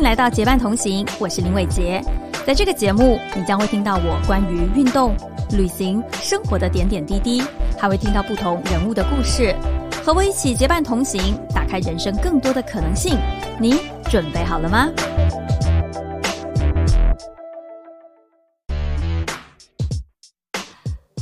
迎来到结伴同行，我是林伟杰。在这个节目，你将会听到我关于运动、旅行、生活的点点滴滴，还会听到不同人物的故事。和我一起结伴同行，打开人生更多的可能性。你准备好了吗？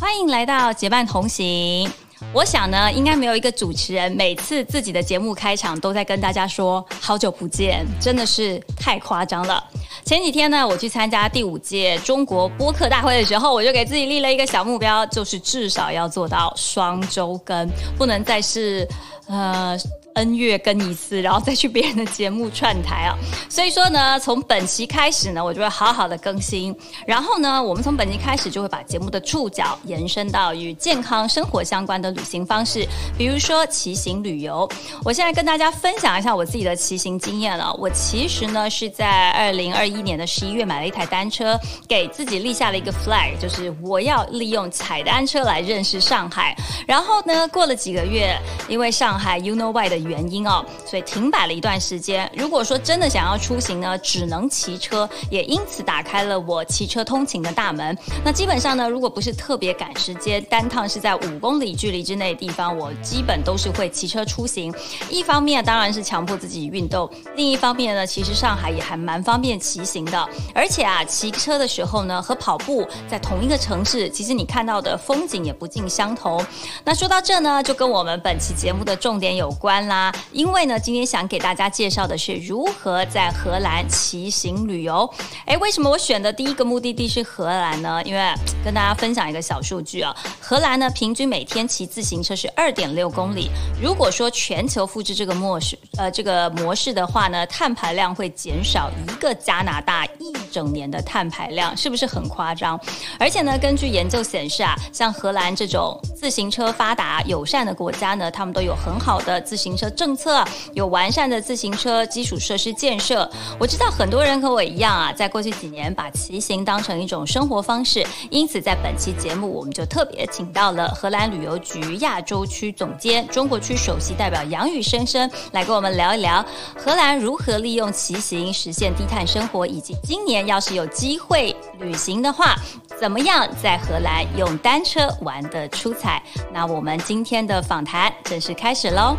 欢迎来到结伴同行。我想呢，应该没有一个主持人每次自己的节目开场都在跟大家说“好久不见”，真的是太夸张了。前几天呢，我去参加第五届中国播客大会的时候，我就给自己立了一个小目标，就是至少要做到双周更，不能再是呃。N 月更一次，然后再去别人的节目串台啊。所以说呢，从本期开始呢，我就会好好的更新。然后呢，我们从本期开始就会把节目的触角延伸到与健康生活相关的旅行方式，比如说骑行旅游。我现在跟大家分享一下我自己的骑行经验了。我其实呢是在二零二一年的十一月买了一台单车，给自己立下了一个 flag，就是我要利用踩单车来认识上海。然后呢，过了几个月，因为上海 You know why 的。原因哦，所以停摆了一段时间。如果说真的想要出行呢，只能骑车，也因此打开了我骑车通勤的大门。那基本上呢，如果不是特别赶时间，单趟是在五公里距离之内的地方，我基本都是会骑车出行。一方面当然是强迫自己运动，另一方面呢，其实上海也还蛮方便骑行的。而且啊，骑车的时候呢，和跑步在同一个城市，其实你看到的风景也不尽相同。那说到这呢，就跟我们本期节目的重点有关啦。因为呢，今天想给大家介绍的是如何在荷兰骑行旅游。哎，为什么我选的第一个目的地是荷兰呢？因为跟大家分享一个小数据啊，荷兰呢平均每天骑自行车是二点六公里。如果说全球复制这个模式，呃，这个模式的话呢，碳排量会减少一个加拿大一整年的碳排量，是不是很夸张？而且呢，根据研究显示啊，像荷兰这种自行车发达友善的国家呢，他们都有很好的自行车。政策有完善的自行车基础设施建设。我知道很多人和我一样啊，在过去几年把骑行当成一种生活方式，因此在本期节目，我们就特别请到了荷兰旅游局亚洲区总监、中国区首席代表杨宇生生来跟我们聊一聊荷兰如何利用骑行实现低碳生活，以及今年要是有机会旅行的话，怎么样在荷兰用单车玩的出彩。那我们今天的访谈正式开始喽。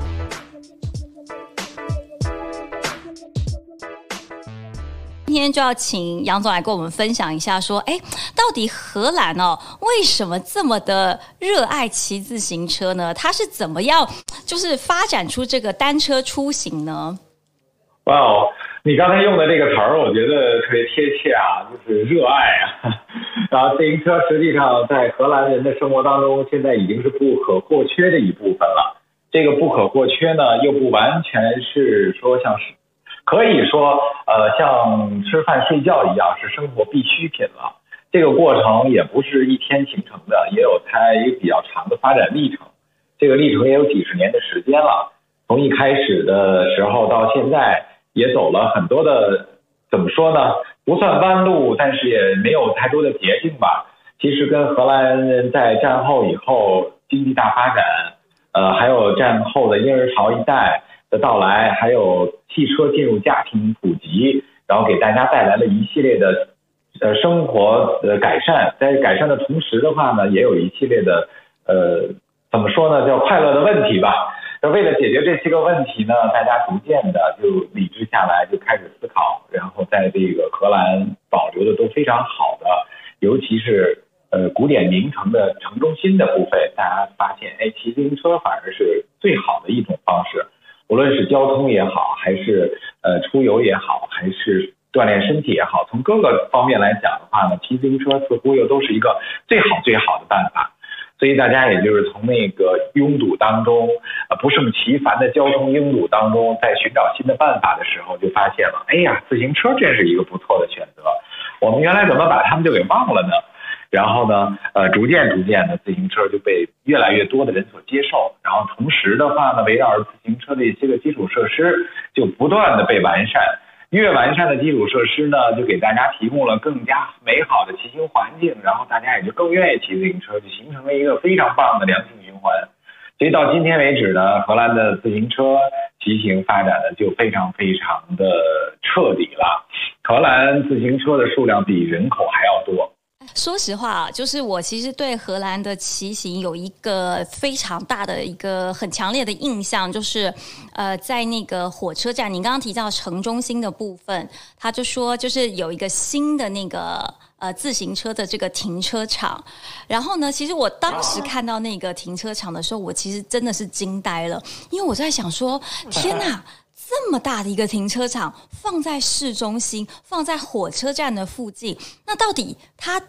今天就要请杨总来跟我们分享一下，说，哎，到底荷兰哦，为什么这么的热爱骑自行车呢？它是怎么样，就是发展出这个单车出行呢？哇哦，你刚才用的这个词儿，我觉得特别贴切啊，就是热爱啊。然后自行车实际上在荷兰人的生活当中，现在已经是不可或缺的一部分了。这个不可或缺呢，又不完全是说像是。可以说，呃，像吃饭睡觉一样是生活必需品了。这个过程也不是一天形成的，也有它一个比较长的发展历程。这个历程也有几十年的时间了。从一开始的时候到现在，也走了很多的，怎么说呢？不算弯路，但是也没有太多的捷径吧。其实跟荷兰人在战后以后经济大发展，呃，还有战后的婴儿潮一代的到来，还有。汽车进入家庭普及，然后给大家带来了一系列的呃生活的改善，在改善的同时的话呢，也有一系列的呃怎么说呢，叫快乐的问题吧。那为了解决这些个问题呢，大家逐渐的就理智下来，就开始思考，然后在这个荷兰保留的都非常好的，尤其是呃古典名城的城中心的部分，大家发现，哎，骑自行车反而是最好的一种方式。无论是交通也好，还是呃出游也好，还是锻炼身体也好，从各个方面来讲的话呢，骑自行车似乎又都是一个最好最好的办法。所以大家也就是从那个拥堵当中，呃不胜其烦的交通拥堵当中，在寻找新的办法的时候，就发现了，哎呀，自行车真是一个不错的选择。我们原来怎么把他们就给忘了呢？然后呢，呃，逐渐逐渐的，自行车就被越来越多的人所接受。然后同时的话呢，围绕着自行车的一些个基础设施就不断的被完善。越完善的基础设施呢，就给大家提供了更加美好的骑行环境。然后大家也就更愿意骑自行车，就形成了一个非常棒的良性循环。所以到今天为止呢，荷兰的自行车骑行发展的就非常非常的彻底了。荷兰自行车的数量比人口还要多。说实话啊，就是我其实对荷兰的骑行有一个非常大的一个很强烈的印象，就是呃，在那个火车站，你刚刚提到城中心的部分，他就说就是有一个新的那个呃自行车的这个停车场。然后呢，其实我当时看到那个停车场的时候，我其实真的是惊呆了，因为我在想说，天哪！这么大的一个停车场放在市中心，放在火车站的附近，那到底它？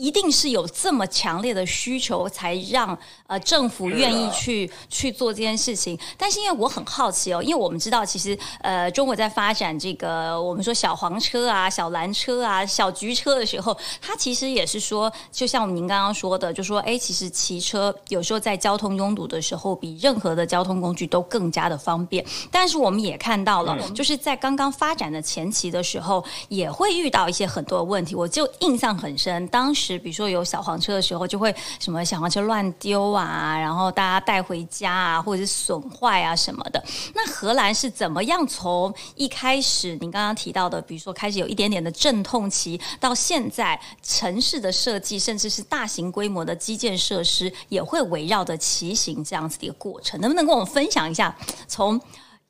一定是有这么强烈的需求，才让呃政府愿意去去做这件事情。但是因为我很好奇哦，因为我们知道其实呃中国在发展这个我们说小黄车啊、小蓝车啊、小橘车的时候，它其实也是说，就像您刚刚说的，就说哎，其实骑车有时候在交通拥堵的时候，比任何的交通工具都更加的方便。但是我们也看到了，就是在刚刚发展的前期的时候，也会遇到一些很多的问题。我就印象很深，当时。比如说有小黄车的时候，就会什么小黄车乱丢啊，然后大家带回家啊，或者是损坏啊什么的。那荷兰是怎么样从一开始您刚刚提到的，比如说开始有一点点的阵痛期，到现在城市的设计，甚至是大型规模的基建设施，也会围绕着骑行这样子的一个过程，能不能跟我们分享一下，从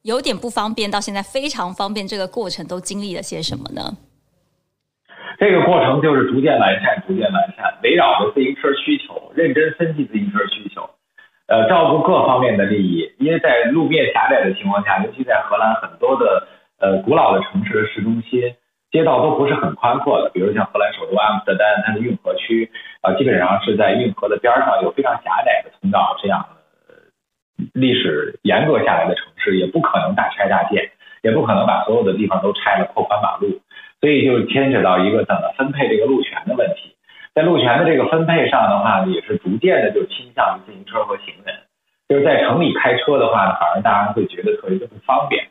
有点不方便到现在非常方便，这个过程都经历了些什么呢？这个过程就是逐渐完善，逐渐完善，围绕着自行车需求，认真分析自行车需求，呃，照顾各方面的利益。因为在路面狭窄的情况下，尤其在荷兰很多的呃古老的城市的市中心，街道都不是很宽阔的。比如像荷兰首都阿姆斯特丹，它的运河区啊，基本上是在运河的边上有非常狭窄的通道，这样历史严格下来的城市，也不可能大拆大建，也不可能把所有的地方都拆了扩宽马路。所以就牵扯到一个怎么分配这个路权的问题，在路权的这个分配上的话，也是逐渐的就倾向于自行车和行人。就是在城里开车的话，反而大家会觉得特别的不方便。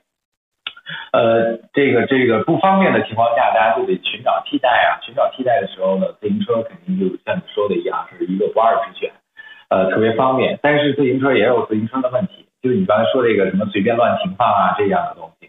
呃，这个这个不方便的情况下，大家就得寻找替代啊。寻找替代的时候呢，自行车肯定就像你说的一样，是一个不二之选。呃，特别方便。但是自行车也有自行车的问题，就是你刚才说这个什么随便乱停放啊这样的东西。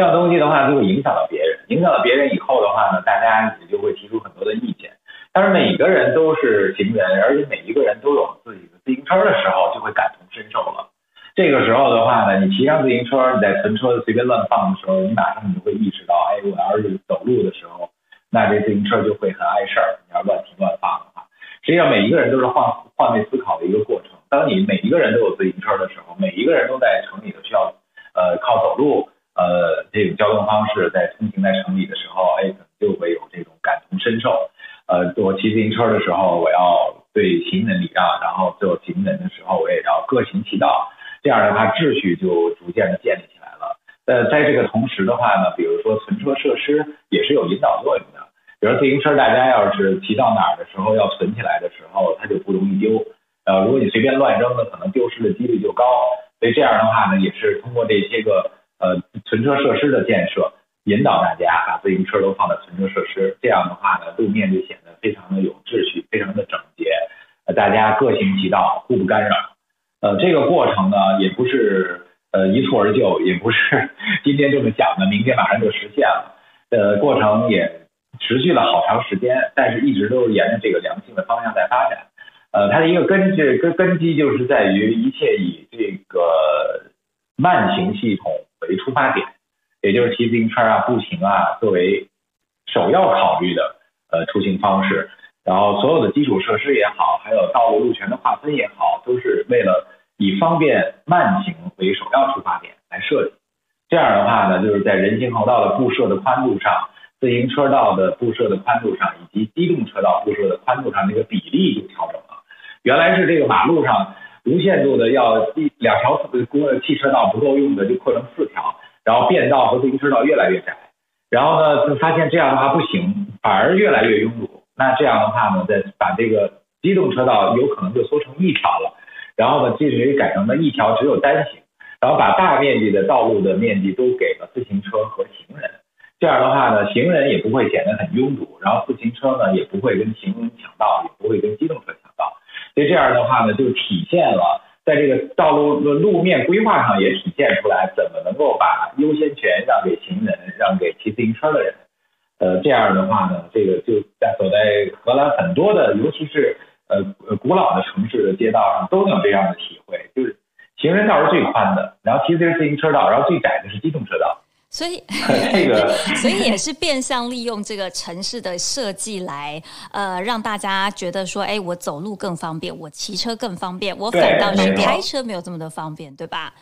这样东西的话，就会影响到别人。影响到别人以后的话呢，大家也就会提出很多的意见。但是每个人都是行人，而且每一个人都有自己的自行车的时候，就会感同身受了。这个时候的话呢，你骑上自行车，你在存车随便乱放的时候，你马上你就会意识到，哎，我要是走路的时候，那这自行车就会很碍事儿。你要乱停乱放的话，实际上每一个人都是换换位思考的一个过程。当你每一个人都有自行车的时候，每一个人都在城里头需要呃靠走路。呃，这种交通方式在通行在城里的时候，哎，可能就会有这种感同身受。呃，我骑自行车的时候，我要对行人礼让，然后做行人的时候，我也要各行其道。这样的话，秩序就逐渐的建立起来了。呃，在这个同时的话呢，比如说存车设施也是有引导作用的。比如自行车，大家要是骑到哪儿的时候要存起来的时候，它就不容易丢。呃，如果你随便乱扔呢，可能丢失的几率就高。所以这样的话呢，也是通过这些个。呃，存车设施的建设，引导大家把自行车都放在存车设施，这样的话呢，路面就显得非常的有秩序，非常的整洁，大家各行其道，互不干扰。呃，这个过程呢，也不是呃一蹴而就，也不是今天这么想的，明天马上就实现了。呃，过程也持续了好长时间，但是一直都是沿着这个良性的方向在发展。呃，它的一个根据根根基就是在于一切以这个慢行系统。为出发点，也就是骑自行车啊、步行啊，作为首要考虑的呃出行方式。然后所有的基础设施也好，还有道路路权的划分也好，都是为了以方便慢行为首要出发点来设计。这样的话呢，就是在人行横道的布设的宽度上、自行车道的布设的宽度上，以及机动车道布设的宽度上，这个比例就调整了。原来是这个马路上。无限度的要一两条公汽车道不够用的就扩成四条，然后变道和自行车道越来越窄，然后呢就发现这样的话不行，反而越来越拥堵。那这样的话呢，再把这个机动车道有可能就缩成一条了，然后呢继续改成了一条只有单行，然后把大面积的道路的面积都给了自行车和行人。这样的话呢，行人也不会显得很拥堵，然后自行车呢也不会跟行人抢道，也不会跟机动车。所以这样的话呢，就体现了在这个道路路面规划上也体现出来，怎么能够把优先权让给行人，让给骑自行车的人。呃，这样的话呢，这个就在走在荷兰很多的，尤其是呃呃古老的城市的街道上，都有这样的体会，就是行人道是最宽的，然后骑自行车道，然后最窄的是机动车道。所以 这个，所以也是变相利用这个城市的设计来，呃，让大家觉得说，哎，我走路更方便，我骑车更方便，我反倒是开车没有这么的方便，对吧？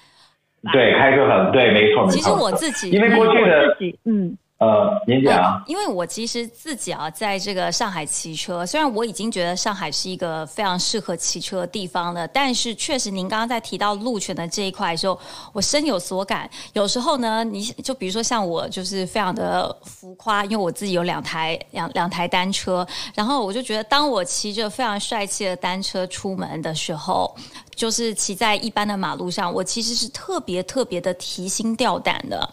对，开车很对，没错，没错。其实我自己，因为过去的，嗯。呃，您讲，因为我其实自己啊，在这个上海骑车，虽然我已经觉得上海是一个非常适合骑车的地方了，但是确实，您刚刚在提到路权的这一块的时候，我深有所感。有时候呢，你就比如说像我，就是非常的浮夸，因为我自己有两台两两台单车，然后我就觉得，当我骑着非常帅气的单车出门的时候，就是骑在一般的马路上，我其实是特别特别的提心吊胆的。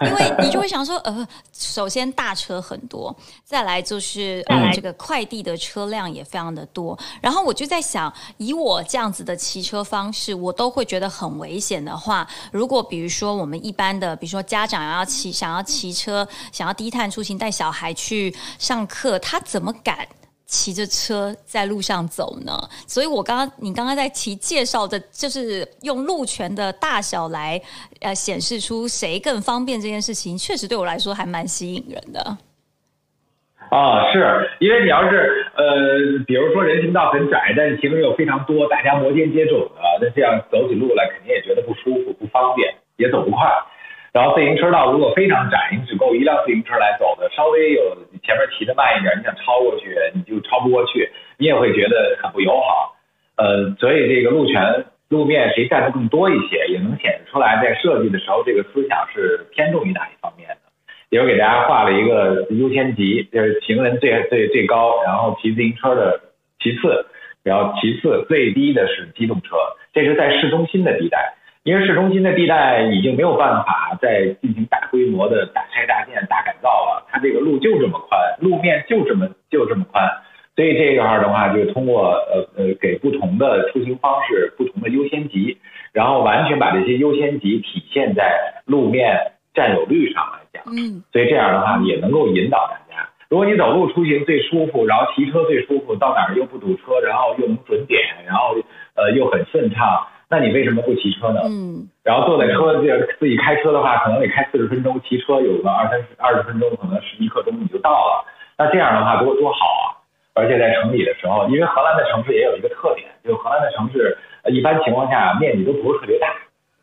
因为你就会想说，呃，首先大车很多，再来就是呃这个快递的车辆也非常的多，然后我就在想，以我这样子的骑车方式，我都会觉得很危险的话，如果比如说我们一般的，比如说家长要骑，想要骑车，想要低碳出行，带小孩去上课，他怎么敢？骑着车在路上走呢，所以我刚刚你刚刚在提介绍的，就是用路权的大小来呃显示出谁更方便这件事情，确实对我来说还蛮吸引人的。啊，是因为你要是呃，比如说人行道很窄，但是行人又非常多，大家摩肩接踵的，那这样走起路来肯定也觉得不舒服、不方便，也走不快。然后自行车道如果非常窄，你只够一辆自行车来走的，稍微有前面骑的慢一点，你想超过去你就超不过去，你也会觉得很不友好。呃，所以这个路权路面谁占的更多一些，也能显示出来在设计的时候这个思想是偏重于哪一方面的。比如给大家画了一个优先级，就是行人最最最高，然后骑自行车的其次，然后其次最低的是机动车，这是在市中心的地带。因为市中心的地带已经没有办法再进行大规模的大拆大建、大改造了，它这个路就这么宽，路面就这么就这么宽，所以这块的话，就通过呃呃给不同的出行方式不同的优先级，然后完全把这些优先级体现在路面占有率上来讲，嗯，所以这样的话也能够引导大家，如果你走路出行最舒服，然后骑车最舒服，到哪儿又不堵车，然后又能准点，然后呃又很顺畅。那你为什么不骑车呢？嗯，然后坐在车这自己开车的话，可能得开四十分钟，骑车有个二三十二十分钟，可能十一刻钟你就到了。那这样的话多多好啊！而且在城里的时候，因为荷兰的城市也有一个特点，就是荷兰的城市一般情况下面积都不是特别大，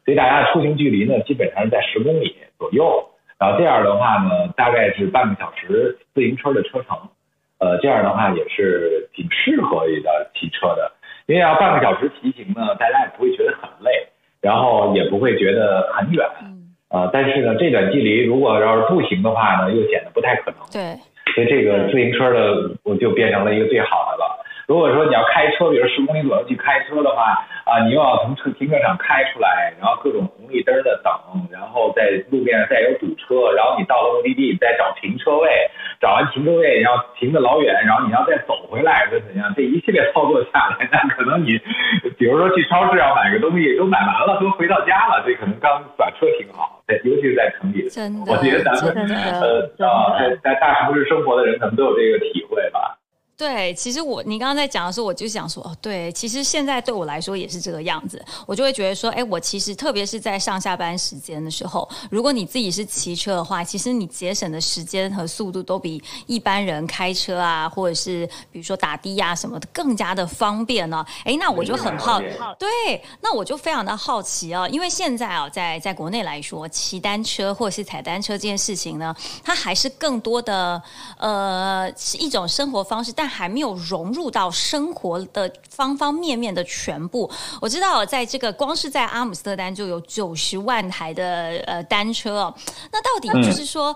所以大家的出行距离呢基本上是在十公里左右。然后这样的话呢，大概是半个小时自行车的车程，呃，这样的话也是挺适合于的骑车的。因为要半个小时骑行呢，大家也不会觉得很累，然后也不会觉得很远，啊，但是呢，这段距离如果要是步行的话呢，又显得不太可能。对，所以这个自行车的我就变成了一个最好的了。如果说你要开车，比如十公里左右去开车的话，啊，你又要从车停车场开出来，然后各种红绿灯的等，然后在路面上再有堵车，然后你到了目的地再找停车位，找完停车位，然后停的老远，然后你要再走回来，或怎样，这一系列操作下来，那可能你，比如说去超市要买个东西，都买完了，都回到家了，这可能刚把车停好，对尤其是在城里，我觉得咱们呃啊，在在大城市生活的人可能都有这个体会吧。对，其实我你刚刚在讲的时候，我就想说，哦，对，其实现在对我来说也是这个样子，我就会觉得说，哎，我其实特别是在上下班时间的时候，如果你自己是骑车的话，其实你节省的时间和速度都比一般人开车啊，或者是比如说打的呀什么的更加的方便呢。哎，那我就很好，对，那我就非常的好奇啊，因为现在啊，在在国内来说，骑单车或者是踩单车这件事情呢，它还是更多的呃是一种生活方式，但还没有融入到生活的方方面面的全部。我知道，在这个光是在阿姆斯特丹就有九十万台的呃单车哦。那到底就是说，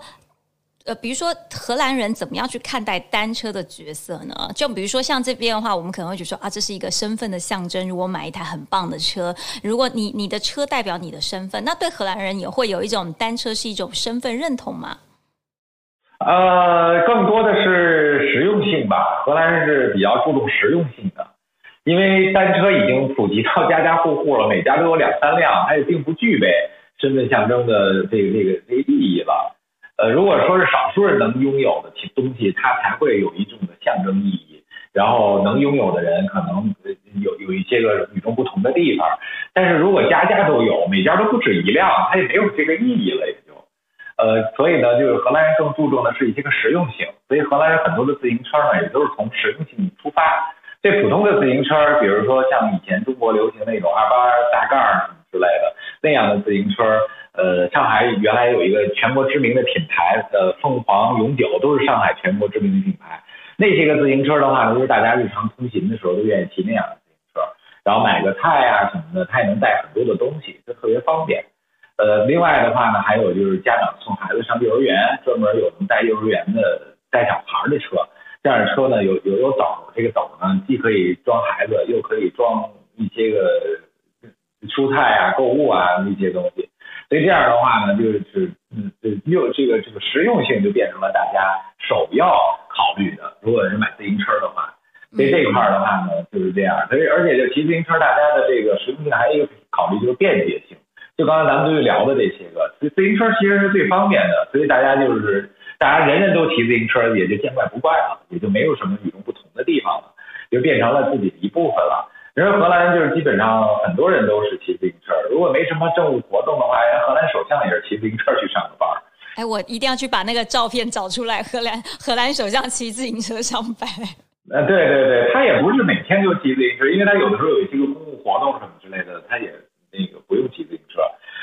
呃，比如说荷兰人怎么样去看待单车的角色呢？就比如说像这边的话，我们可能会觉得说啊，这是一个身份的象征。如果买一台很棒的车，如果你你的车代表你的身份，那对荷兰人也会有一种单车是一种身份认同吗？呃，更多的是性吧。荷兰人是比较注重实用性的，因为单车已经普及到家家户户了，每家都有两三辆，它也并不具备身份象征的这个这个这个意义了。呃，如果说是少数人能拥有的东西，它才会有一种的象征意义。然后能拥有的人可能有有一些个与众不同的地方。但是如果家家都有，每家都不止一辆，它也没有这个意义了，呃，所以呢，就是荷兰人更注重的是一些个实用性。所以荷兰人很多的自行车呢，也都是从实用性出发。最普通的自行车，比如说像以前中国流行那种二八大杠什么之类的那样的自行车，呃，上海原来有一个全国知名的品牌，呃，凤凰永久都是上海全国知名的品牌。那些个自行车的话呢，就是大家日常通勤的时候都愿意骑那样的自行车，然后买个菜啊什么的，它也能带很多的东西，就特别方便。呃，另外的话呢，还有就是家长送孩子上幼儿园，专门有能带幼儿园的带小孩的车。这样的车呢，有有有斗，这个斗呢，既可以装孩子，又可以装一些个蔬菜啊、购物啊那些东西。所以这样的话呢，就是嗯，又这个这个实用性就变成了大家首要考虑的。如果是买自行车的话，所以这一块的话呢，就是这样。所以而且就骑自行车，大家的这个实用性还有一个考虑就是便捷性。就刚才咱们都聊的这些个，自自行车其实是最方便的，所以大家就是。大家人人都骑自行车，也就见怪不怪了，也就没有什么与众不同的地方了，就变成了自己的一部分了。因为荷兰就是基本上很多人都是骑自行车，如果没什么政务活动的话，人荷兰首相也是骑自行车去上的班。哎，我一定要去把那个照片找出来，荷兰荷兰首相骑自行车上班。呃，对对对，他也不是每天就骑自行车，因为他有的时候有一些个公务活动什么之类的，他也那个不用骑自行车。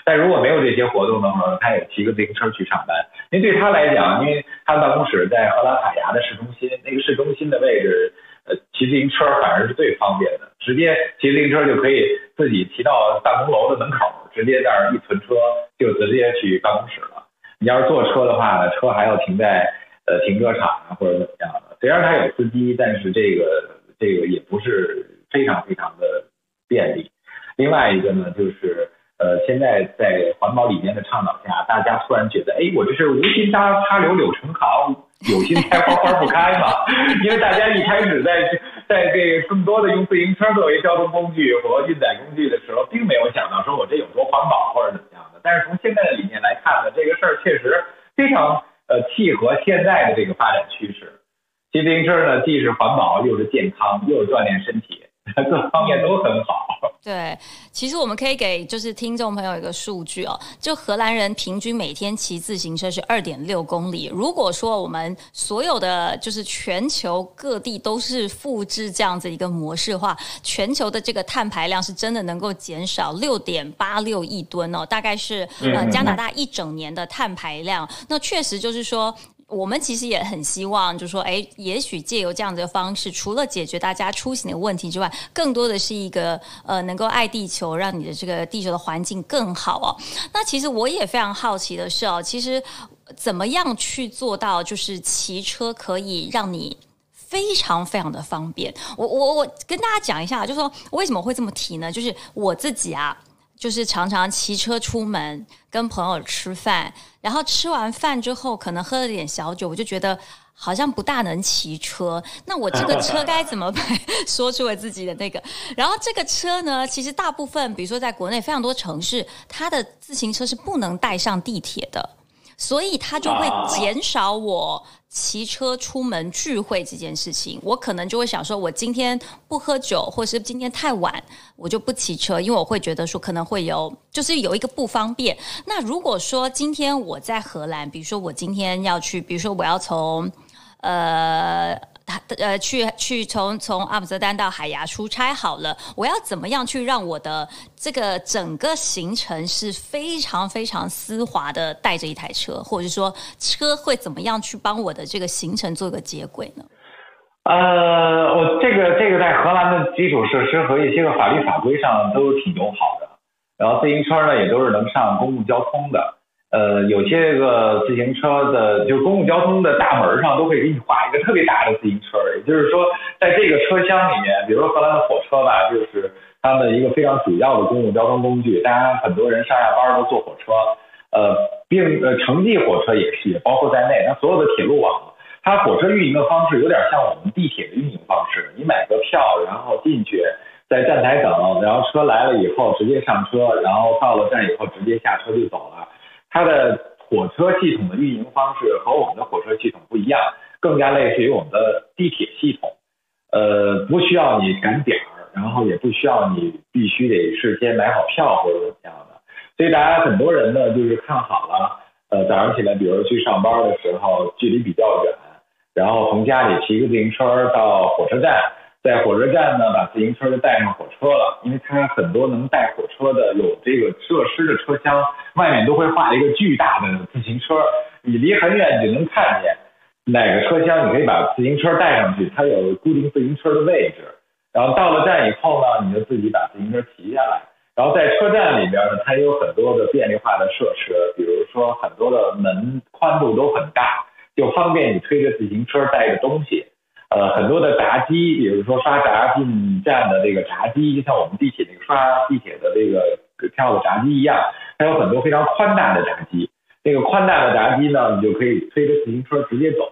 但如果没有这些活动的话，他也骑个自行车去上班。因为对他来讲，因为他的办公室在荷兰海牙的市中心，那个市中心的位置，呃，骑自行车反而是最方便的，直接骑自行车就可以自己骑到办公楼的门口，直接在那儿一存车就直接去办公室了。你要是坐车的话呢，车还要停在呃停车场啊或者怎么样的。虽然他有司机，但是这个这个也不是非常非常的便利。另外一个呢，就是。呃，现在在环保理念的倡导下，大家突然觉得，哎，我这是无心插插柳柳成行，有心栽花花不开嘛？因为大家一开始在在这个更多的用自行车作为交通工具和运载工具的时候，并没有想到说我这有多环保或者怎么样的。但是从现在的理念来看呢，这个事儿确实非常呃契合现在的这个发展趋势。骑自行车呢，既是环保，又是健康，又是锻炼身体。各方面都很好。对，其实我们可以给就是听众朋友一个数据哦，就荷兰人平均每天骑自行车是二点六公里。如果说我们所有的就是全球各地都是复制这样子一个模式的话，全球的这个碳排量是真的能够减少六点八六亿吨哦，大概是呃加拿大一整年的碳排量。那确实就是说。我们其实也很希望，就是说，哎，也许借由这样的方式，除了解决大家出行的问题之外，更多的是一个呃，能够爱地球，让你的这个地球的环境更好哦。那其实我也非常好奇的是哦，其实怎么样去做到，就是骑车可以让你非常非常的方便？我我我跟大家讲一下，就是说为什么会这么提呢？就是我自己啊。就是常常骑车出门跟朋友吃饭，然后吃完饭之后可能喝了点小酒，我就觉得好像不大能骑车。那我这个车该怎么办？说出了自己的那个。然后这个车呢，其实大部分，比如说在国内非常多城市，它的自行车是不能带上地铁的。所以它就会减少我骑车出门聚会这件事情。我可能就会想说，我今天不喝酒，或是今天太晚，我就不骑车，因为我会觉得说可能会有，就是有一个不方便。那如果说今天我在荷兰，比如说我今天要去，比如说我要从呃。他呃，去去从从阿姆斯特丹到海牙出差好了，我要怎么样去让我的这个整个行程是非常非常丝滑的带着一台车，或者说车会怎么样去帮我的这个行程做一个接轨呢？呃，我这个这个在荷兰的基础设施和一些个法律法规上都挺友好的，然后自行车呢也都是能上公共交通的。呃，有些个自行车的，就公共交通的大门上都会给你画一个特别大的自行车，也就是说，在这个车厢里面，比如说荷兰的火车吧，就是他们一个非常主要的公共交通工具，大家很多人上下班都坐火车，呃，并呃城际火车也是，也包括在内，那所有的铁路网，它火车运营的方式有点像我们地铁的运营方式，你买个票，然后进去，在站台等，然后车来了以后直接上车，然后到了站以后直接下车就走了。它的火车系统的运营方式和我们的火车系统不一样，更加类似于我们的地铁系统，呃，不需要你赶点儿，然后也不需要你必须得事先买好票或者怎么样的，所以大家很多人呢就是看好了，呃，早上起来，比如去上班的时候，距离比较远。然后从家里骑个自行车到火车站，在火车站呢把自行车就带上火车了，因为它很多能带火车的有这个设施的车厢，外面都会画一个巨大的自行车，你离很远就能看见哪个车厢你可以把自行车带上去，它有固定自行车的位置。然后到了站以后呢，你就自己把自行车骑下来。然后在车站里边呢，它也有很多的便利化的设施，比如说很多的门宽度都很大。就方便你推着自行车带着东西，呃，很多的闸机，比如说刷闸进站的这个闸机，就像我们地铁那个刷地铁的这个票的闸机一样，它有很多非常宽大的闸机。这个宽大的闸机呢，你就可以推着自行车直接走，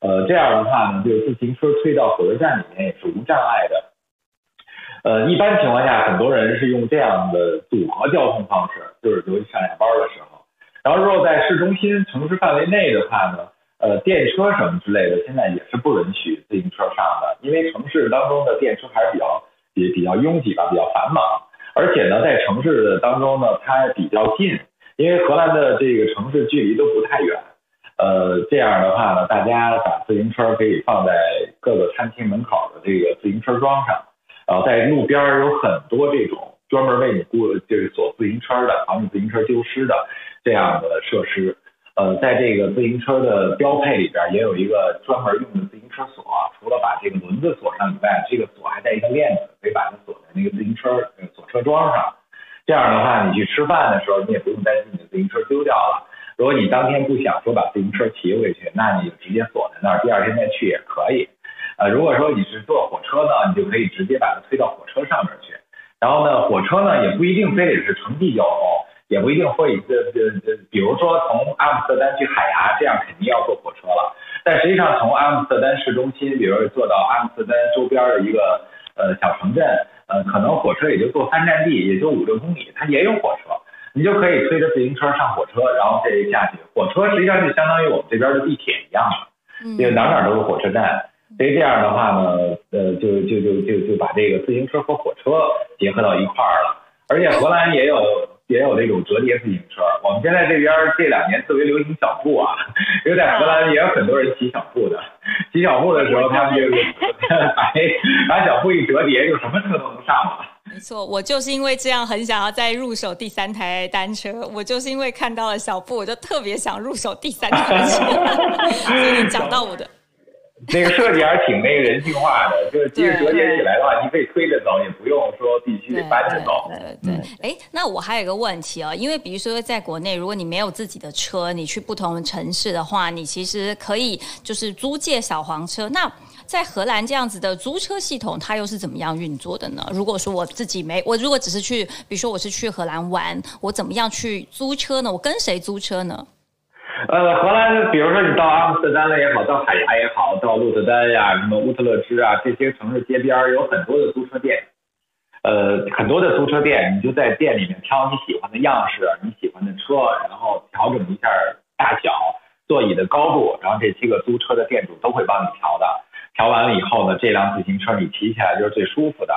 呃，这样的话呢，就自行车推到火车站里面也是无障碍的。呃，一般情况下，很多人是用这样的组合交通方式，就是尤其上下班的时候。然后，如果在市中心城市范围内的话呢？呃，电车什么之类的，现在也是不允许自行车上的，因为城市当中的电车还是比较也比较拥挤吧，比较繁忙。而且呢，在城市当中呢，它比较近，因为荷兰的这个城市距离都不太远。呃，这样的话呢，大家把自行车可以放在各个餐厅门口的这个自行车桩上，然后在路边有很多这种专门为你雇就是锁自行车的，防止自行车丢失的这样的设施。呃，在这个自行车的标配里边，也有一个专门用的自行车锁。除了把这个轮子锁上以外，这个锁还带一个链子，可以把它锁在那个自行车锁车桩上。这样的话，你去吃饭的时候，你也不用担心你的自行车丢掉了。如果你当天不想说把自行车骑回去，那你就直接锁在那儿，第二天再去也可以。呃，如果说你是坐火车呢，你就可以直接把它推到火车上面去。然后呢，火车呢也不一定非得是城际交通。也不一定会这这这，比如说从阿姆斯特丹去海牙，这样肯定要坐火车了。但实际上从阿姆斯特丹市中心，比如说坐到阿姆斯特丹周边的一个呃小城镇，呃，可能火车也就坐三站地，也就五六公里，它也有火车，你就可以推着自行车上火车，然后这一下去。火车实际上就相当于我们这边的地铁一样的，因为哪哪都是火车站。所以这样的话呢，呃，就就就就就把这个自行车和火车结合到一块儿了。而且荷兰也有。也有那种折叠自行车，我们现在这边这两年特别流行小步啊，因为在荷兰也有很多人骑小步的，骑小步的时候他们就 把把小步一折叠，就什么车都能上了。没错，我就是因为这样很想要再入手第三台单车，我就是因为看到了小布，我就特别想入手第三台车。所以你讲到我的。那个设计还是挺那个人性化的，就是即使折叠起来的话，你可以推着走，也不用说必须得搬着走。对对。哎，那我还有一个问题哦，因为比如说在国内，如果你没有自己的车，你去不同的城市的话，你其实可以就是租借小黄车。那在荷兰这样子的租车系统，它又是怎么样运作的呢？如果说我自己没，我如果只是去，比如说我是去荷兰玩，我怎么样去租车呢？我跟谁租车呢？呃，荷兰，比如说你到阿姆斯特丹了也好，到海牙也好，到鹿特丹呀，什么乌特勒支啊，这些城市街边有很多的租车店，呃，很多的租车店，你就在店里面挑你喜欢的样式，你喜欢的车，然后调整一下大小、座椅的高度，然后这七个租车的店主都会帮你调的。调完了以后呢，这辆自行车你骑起来就是最舒服的。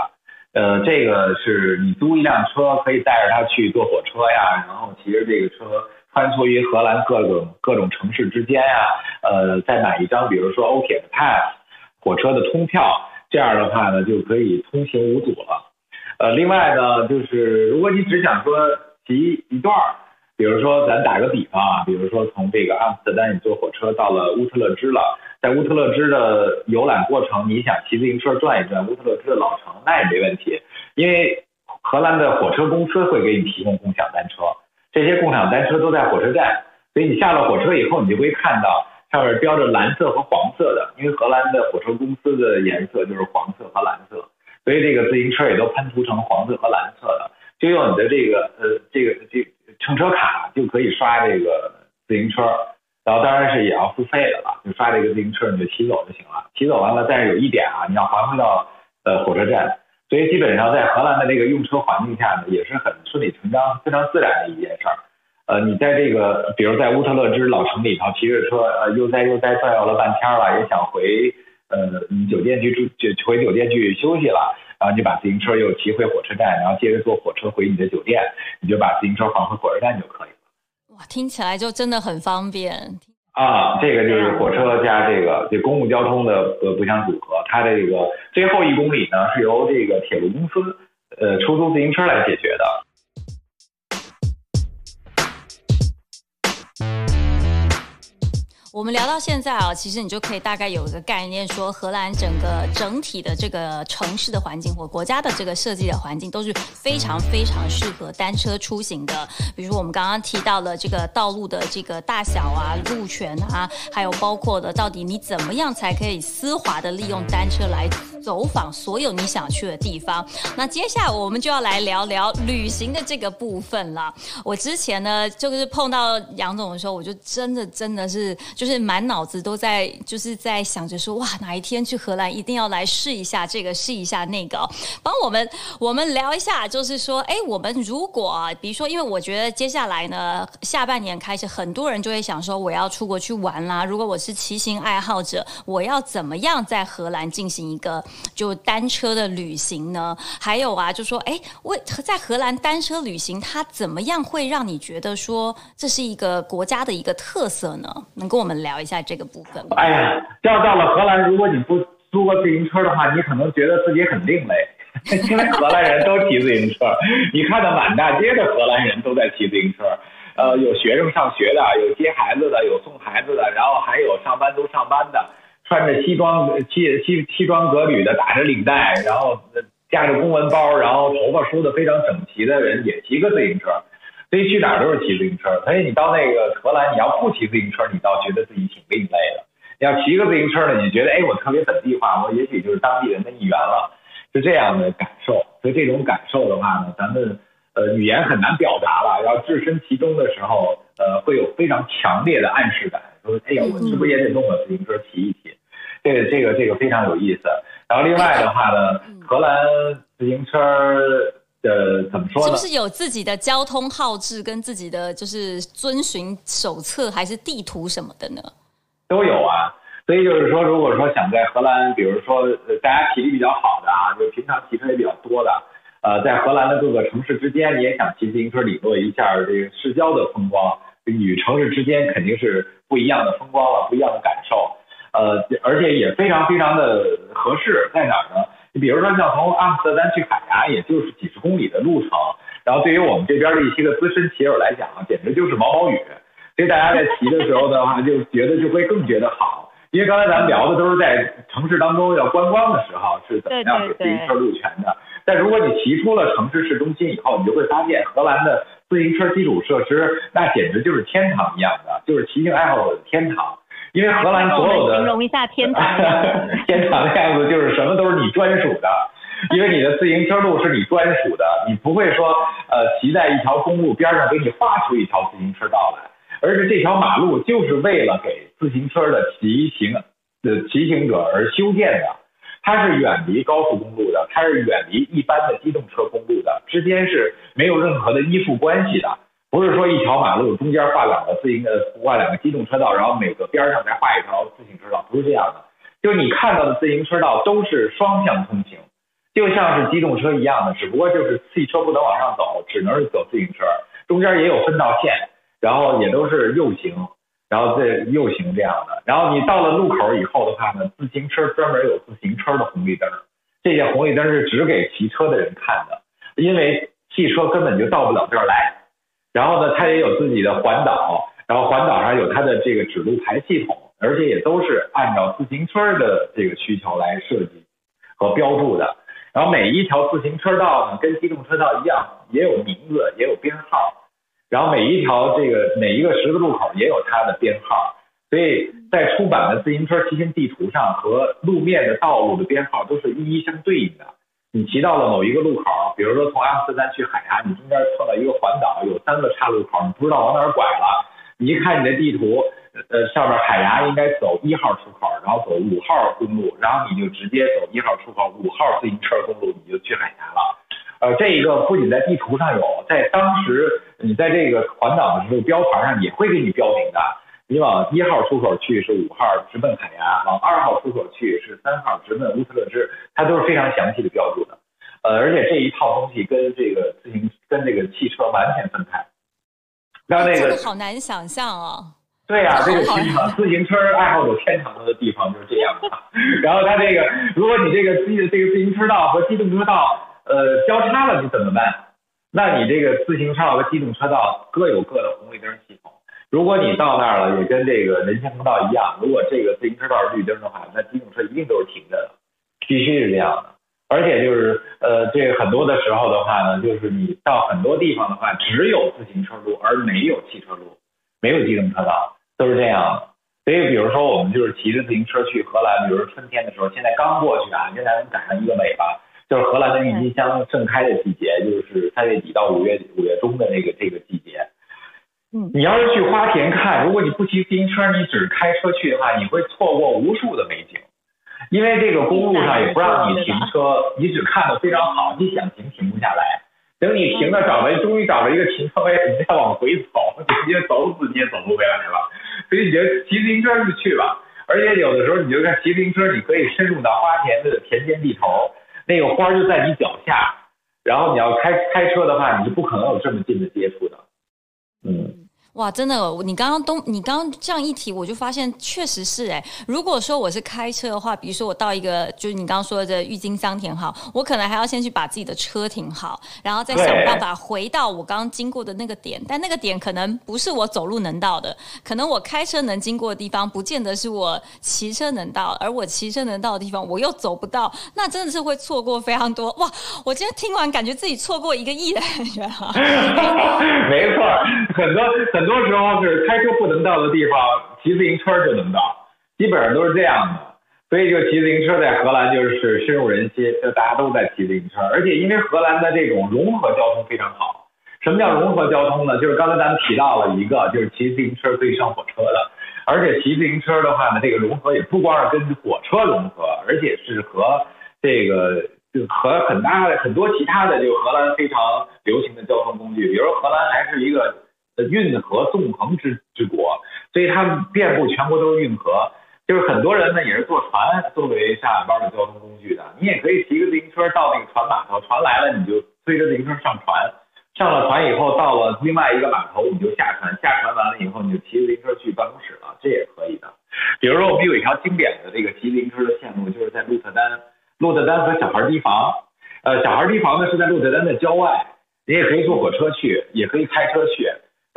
呃，这个是你租一辆车可以带着它去坐火车呀，然后骑着这个车。穿梭于荷兰各种各种城市之间呀，呃，再买一张，比如说欧铁的 pass 火车的通票，这样的话呢，就可以通行无阻了。呃，另外呢，就是如果你只想说骑一段儿，比如说咱打个比方啊，比如说从这个阿姆斯特丹你坐火车到了乌特勒支了，在乌特勒支的游览过程，你想骑自行车转一转乌特勒支的老城，那也没问题，因为荷兰的火车公司会给你提供共享单车。这些共享单车都在火车站，所以你下了火车以后，你就会看到上面标着蓝色和黄色的，因为荷兰的火车公司的颜色就是黄色和蓝色，所以这个自行车也都喷涂成黄色和蓝色的，就用你的这个呃这个这乘车卡就可以刷这个自行车，然后当然是也要付费的了，就刷这个自行车你就骑走就行了。骑走完了，但是有一点啊，你要还回到呃火车站，所以基本上在荷兰的这个用车环境下呢，也是很顺理成章、非常自然的一件事儿。呃，你在这个比如在乌特勒支老城里头骑着车，呃悠哉悠哉转悠了半天了，也想回呃你酒店去住，就回酒店去休息了，然后你把自行车又骑回火车站，然后接着坐火车回你的酒店，你就把自行车还回火车站就可以了。哇，听起来就真的很方便啊！这个就是火车加这个这公共交通的呃不相组合，它这个最后一公里呢是由这个铁路公司呃出租自行车来解决的。我们聊到现在啊，其实你就可以大概有一个概念，说荷兰整个整体的这个城市的环境或国家的这个设计的环境都是非常非常适合单车出行的。比如说我们刚刚提到了这个道路的这个大小啊、路权啊，还有包括的到底你怎么样才可以丝滑的利用单车来走访所有你想去的地方。那接下来我们就要来聊聊旅行的这个部分了。我之前呢，就是碰到杨总的时候，我就真的真的是就。是满脑子都在，就是在想着说，哇，哪一天去荷兰一定要来试一下这个，试一下那个。帮我们，我们聊一下，就是说，哎，我们如果，比如说，因为我觉得接下来呢，下半年开始，很多人就会想说，我要出国去玩啦。如果我是骑行爱好者，我要怎么样在荷兰进行一个就单车的旅行呢？还有啊，就说，哎，为在荷兰单车旅行，它怎么样会让你觉得说这是一个国家的一个特色呢？能跟我们。聊一下这个部分吗。哎呀，要到了荷兰，如果你不租个自行车的话，你可能觉得自己很另类，因为荷兰人都骑自行车。你看到满大街的荷兰人都在骑自行车，呃，有学生上学的，有接孩子的，有送孩子的，然后还有上班都上班的，穿着西装西西西装革履的，打着领带，然后架着公文包，然后头发梳的非常整齐的人也骑个自行车。所以去哪儿都是骑自行车，所以你到那个荷兰，你要不骑自行车，你倒觉得自己挺另类的；你要骑个自行车呢，你觉得哎，我特别本地化，我也许就是当地人的一员了，是这样的感受。所以这种感受的话呢，咱们呃语言很难表达了，要置身其中的时候，呃，会有非常强烈的暗示感，说哎呀，我是不是也得弄个自行车骑一骑？这个这个这个非常有意思。然后另外的话呢，荷兰自行车。的，怎么说呢？是不是有自己的交通号志跟自己的就是遵循手册还是地图什么的呢？都有啊，所以就是说，如果说想在荷兰，比如说大家体力比较好的啊，就平常骑车也比较多的，呃，在荷兰的各个城市之间，你也想骑自行车领略一下这个市郊的风光，与城市之间肯定是不一样的风光了，不一样的感受。呃，而且也非常非常的合适，在哪儿呢？你比如说，像从阿姆斯特丹去海牙，也就是几十公里的路程。然后对于我们这边的一些个资深骑友来讲啊，简直就是毛毛雨。所以大家在骑的时候的话，就觉得就会更觉得好。因为刚才咱们聊的都是在城市当中要观光的时候是怎么样给自行车路权的。但如果你骑出了城市市中心以后，你就会发现荷兰的自行车基础设施那简直就是天堂一样的，就是骑行爱好者的天堂。因为荷兰所有的形容一下天堂，天堂的样子就是什么都是你专属的，因为你的自行车路是你专属的，你不会说呃骑在一条公路边上给你画出一条自行车道来，而是这条马路就是为了给自行车的骑行的骑行者而修建的，它是远离高速公路的，它是远离一般的机动车公路的，之间是没有任何的依附关系的。不是说一条马路中间画两个自行呃画两个机动车道，然后每个边上再画一条自行车道，不是这样的。就你看到的自行车道都是双向通行，就像是机动车一样的，只不过就是汽车不能往上走，只能是走自行车。中间也有分道线，然后也都是右行，然后这右行这样的。然后你到了路口以后的话呢，自行车专门有自行车的红绿灯，这些红绿灯是只给骑车的人看的，因为汽车根本就到不了这儿来。然后呢，它也有自己的环岛，然后环岛上有它的这个指路牌系统，而且也都是按照自行车的这个需求来设计和标注的。然后每一条自行车道呢，跟机动车道一样，也有名字，也有编号。然后每一条这个每一个十字路口也有它的编号，所以在出版的自行车骑行地图上和路面的道路的编号都是一一相对应的。你骑到了某一个路口，比如说从阿姆斯特丹去海牙，你中间碰到一个环岛，有三个岔路口，你不知道往哪儿拐了。你一看你的地图，呃上面海牙应该走一号出口，然后走五号公路，然后你就直接走一号出口五号自行车公路，你就去海牙了。呃，这一个不仅在地图上有，在当时你在这个环岛的时候，标牌上也会给你标明的。你往一号出口去是五号直奔海牙，往二号出口去是三号直奔乌特勒支，它都是非常详细的标注的。呃，而且这一套东西跟这个自行跟这个汽车完全分开。让那个好难想象哦。对呀，这个地方自行车爱好者天堂的地方就是这样的。然后它这个，如果你这个机这个自行车道和机动车道呃交叉了，你怎么办？那你这个自行车道和机动车道各有各的红绿灯系统。如果你到那儿了，也跟这个人行横道一样，如果这个自行车道是绿灯的话，那机动车一定都是停着的，必须是这样的。而且就是呃，这个很多的时候的话呢，就是你到很多地方的话，只有自行车路而没有汽车路，没有机动车道，都是这样的。所以比如说我们就是骑着自行车去荷兰，比如说春天的时候，现在刚过去啊，现在能赶上一个尾巴，就是荷兰的郁金香盛开的季节，就是三月底到五月五月中的那个这个季节。嗯，你要是去花田看，如果你不骑自行车，你只是开车去的话，你会错过无数的美景，因为这个公路上也不让你停车，你只看的非常好，你想停停不下来。等你停了，找了终于找了一个停车位，你再往回走，直接走死你也走不回来了。所以你就骑自行车就去吧。而且有的时候你就看骑自行车，你可以深入到花田的田间地头，那个花就在你脚下。然后你要开开车的话，你是不可能有这么近的接触的。嗯。哇，真的，你刚刚都你刚刚这样一提，我就发现确实是哎。如果说我是开车的话，比如说我到一个就是你刚刚说的这郁金香田好，我可能还要先去把自己的车停好，然后再想办法回到我刚刚经过的那个点。但那个点可能不是我走路能到的，可能我开车能经过的地方，不见得是我骑车能到，而我骑车能到的地方，我又走不到，那真的是会错过非常多。哇，我今天听完感觉自己错过一个亿的感觉哈。没错，很多很。很多时候是开车不能到的地方，骑自行车就能到，基本上都是这样的。所以就骑自行车在荷兰就是深入人心，就大家都在骑自行车。而且因为荷兰的这种融合交通非常好。什么叫融合交通呢？就是刚才咱们提到了一个，就是骑自行车可以上火车的。而且骑自行车的话呢，这个融合也不光是跟火车融合，而且是和这个就和很大的很多其他的就荷兰非常流行的交通工具，比如荷兰还是一个。运河纵横之之国，所以它遍布全国都是运河，就是很多人呢也是坐船作为下下班的交通工具的。你也可以骑个自行车到那个船码头，船来了你就推着自行车上船，上了船以后到了另外一个码头你就下船，下船完了以后你就骑自行车去办公室了，这也可以的。比如说我们有一条经典的这个骑自行车的线路，就是在鹿特丹，鹿特丹和小孩堤防，呃，小孩堤防呢是在鹿特丹的郊外，你也可以坐火车去，也可以开车去。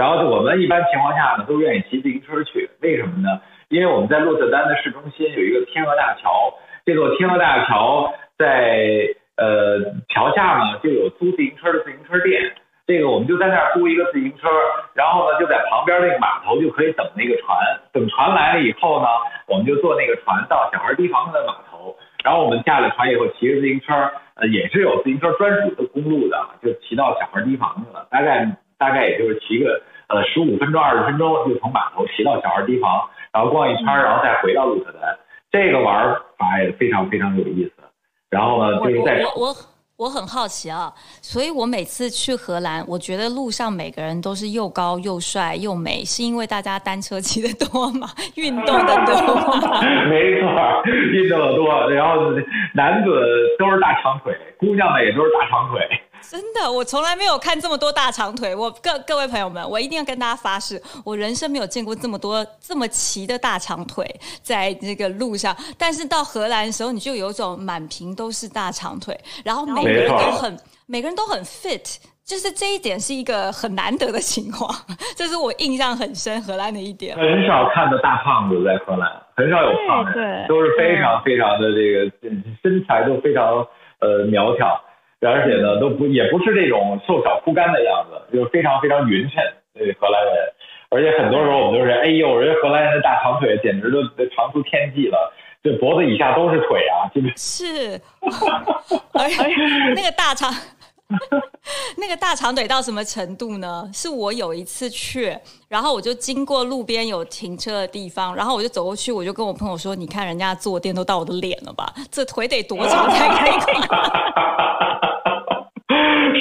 然后我们一般情况下呢，都愿意骑自行车去，为什么呢？因为我们在鹿特丹的市中心有一个天鹅大桥，这座天鹅大桥在呃桥下呢就有租自行车的自行车店，这个我们就在那儿租一个自行车，然后呢就在旁边那个码头就可以等那个船，等船来了以后呢，我们就坐那个船到小孩堤防的码头，然后我们下了船以后骑着自行车，呃也是有自行车专属的公路的，就骑到小孩堤防去了，大概大概也就是骑个。呃，十五分钟、二十分钟就从码头骑到小孩堤防，然后逛一圈，然后再回到鹿特丹。这个玩法也非常非常有意思。然后呢，就是在我我我很好奇啊，所以我每次去荷兰，我觉得路上每个人都是又高又帅又美，是因为大家单车骑的多吗？运动的多吗？没错，运动的多，然后男子都是大长腿，姑娘们也都是大长腿。真的，我从来没有看这么多大长腿。我各各位朋友们，我一定要跟大家发誓，我人生没有见过这么多这么齐的大长腿在这个路上。但是到荷兰的时候，你就有种满屏都是大长腿，然后每个人都很每个人都很 fit，就是这一点是一个很难得的情况，这是我印象很深荷兰的一点。很少看到大胖子在荷兰，很少有胖人，都是非常非常的这个身材都非常呃苗条。而且呢，都不也不是这种瘦小枯干的样子，就是非常非常匀称。对荷兰人，而且很多时候我们都是，哎呦，人家荷兰人的大长腿简直都长出天际了，这脖子以下都是腿啊，是，而且 那个大长 那个大长腿到什么程度呢？是我有一次去，然后我就经过路边有停车的地方，然后我就走过去，我就跟我朋友说：“你看人家坐垫都到我的脸了吧？这腿得多长才可以？”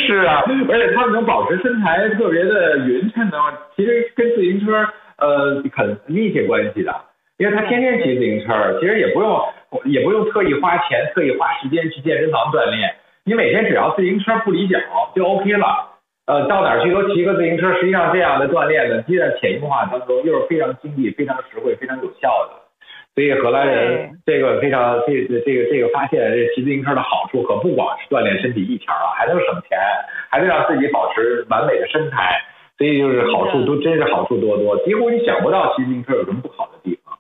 是啊，而且他们能保持身材特别的匀称的话，其实跟自行车呃很密切关系的，因为他天天骑自行车，其实也不用也不用特意花钱、特意花时间去健身房锻炼。你每天只要自行车不离脚就 OK 了，呃，到哪去都骑个自行车。实际上这样的锻炼呢，既在潜移默化当中，又是非常经济、非常实惠、非常有效的。所以荷兰人这个非常这这个这个发现这骑自行车的好处，可不光是锻炼身体一条啊，还能省钱，还能让自己保持完美的身材。所以就是好处都真是好处多多，几乎你想不到骑自行车有什么不好的地方。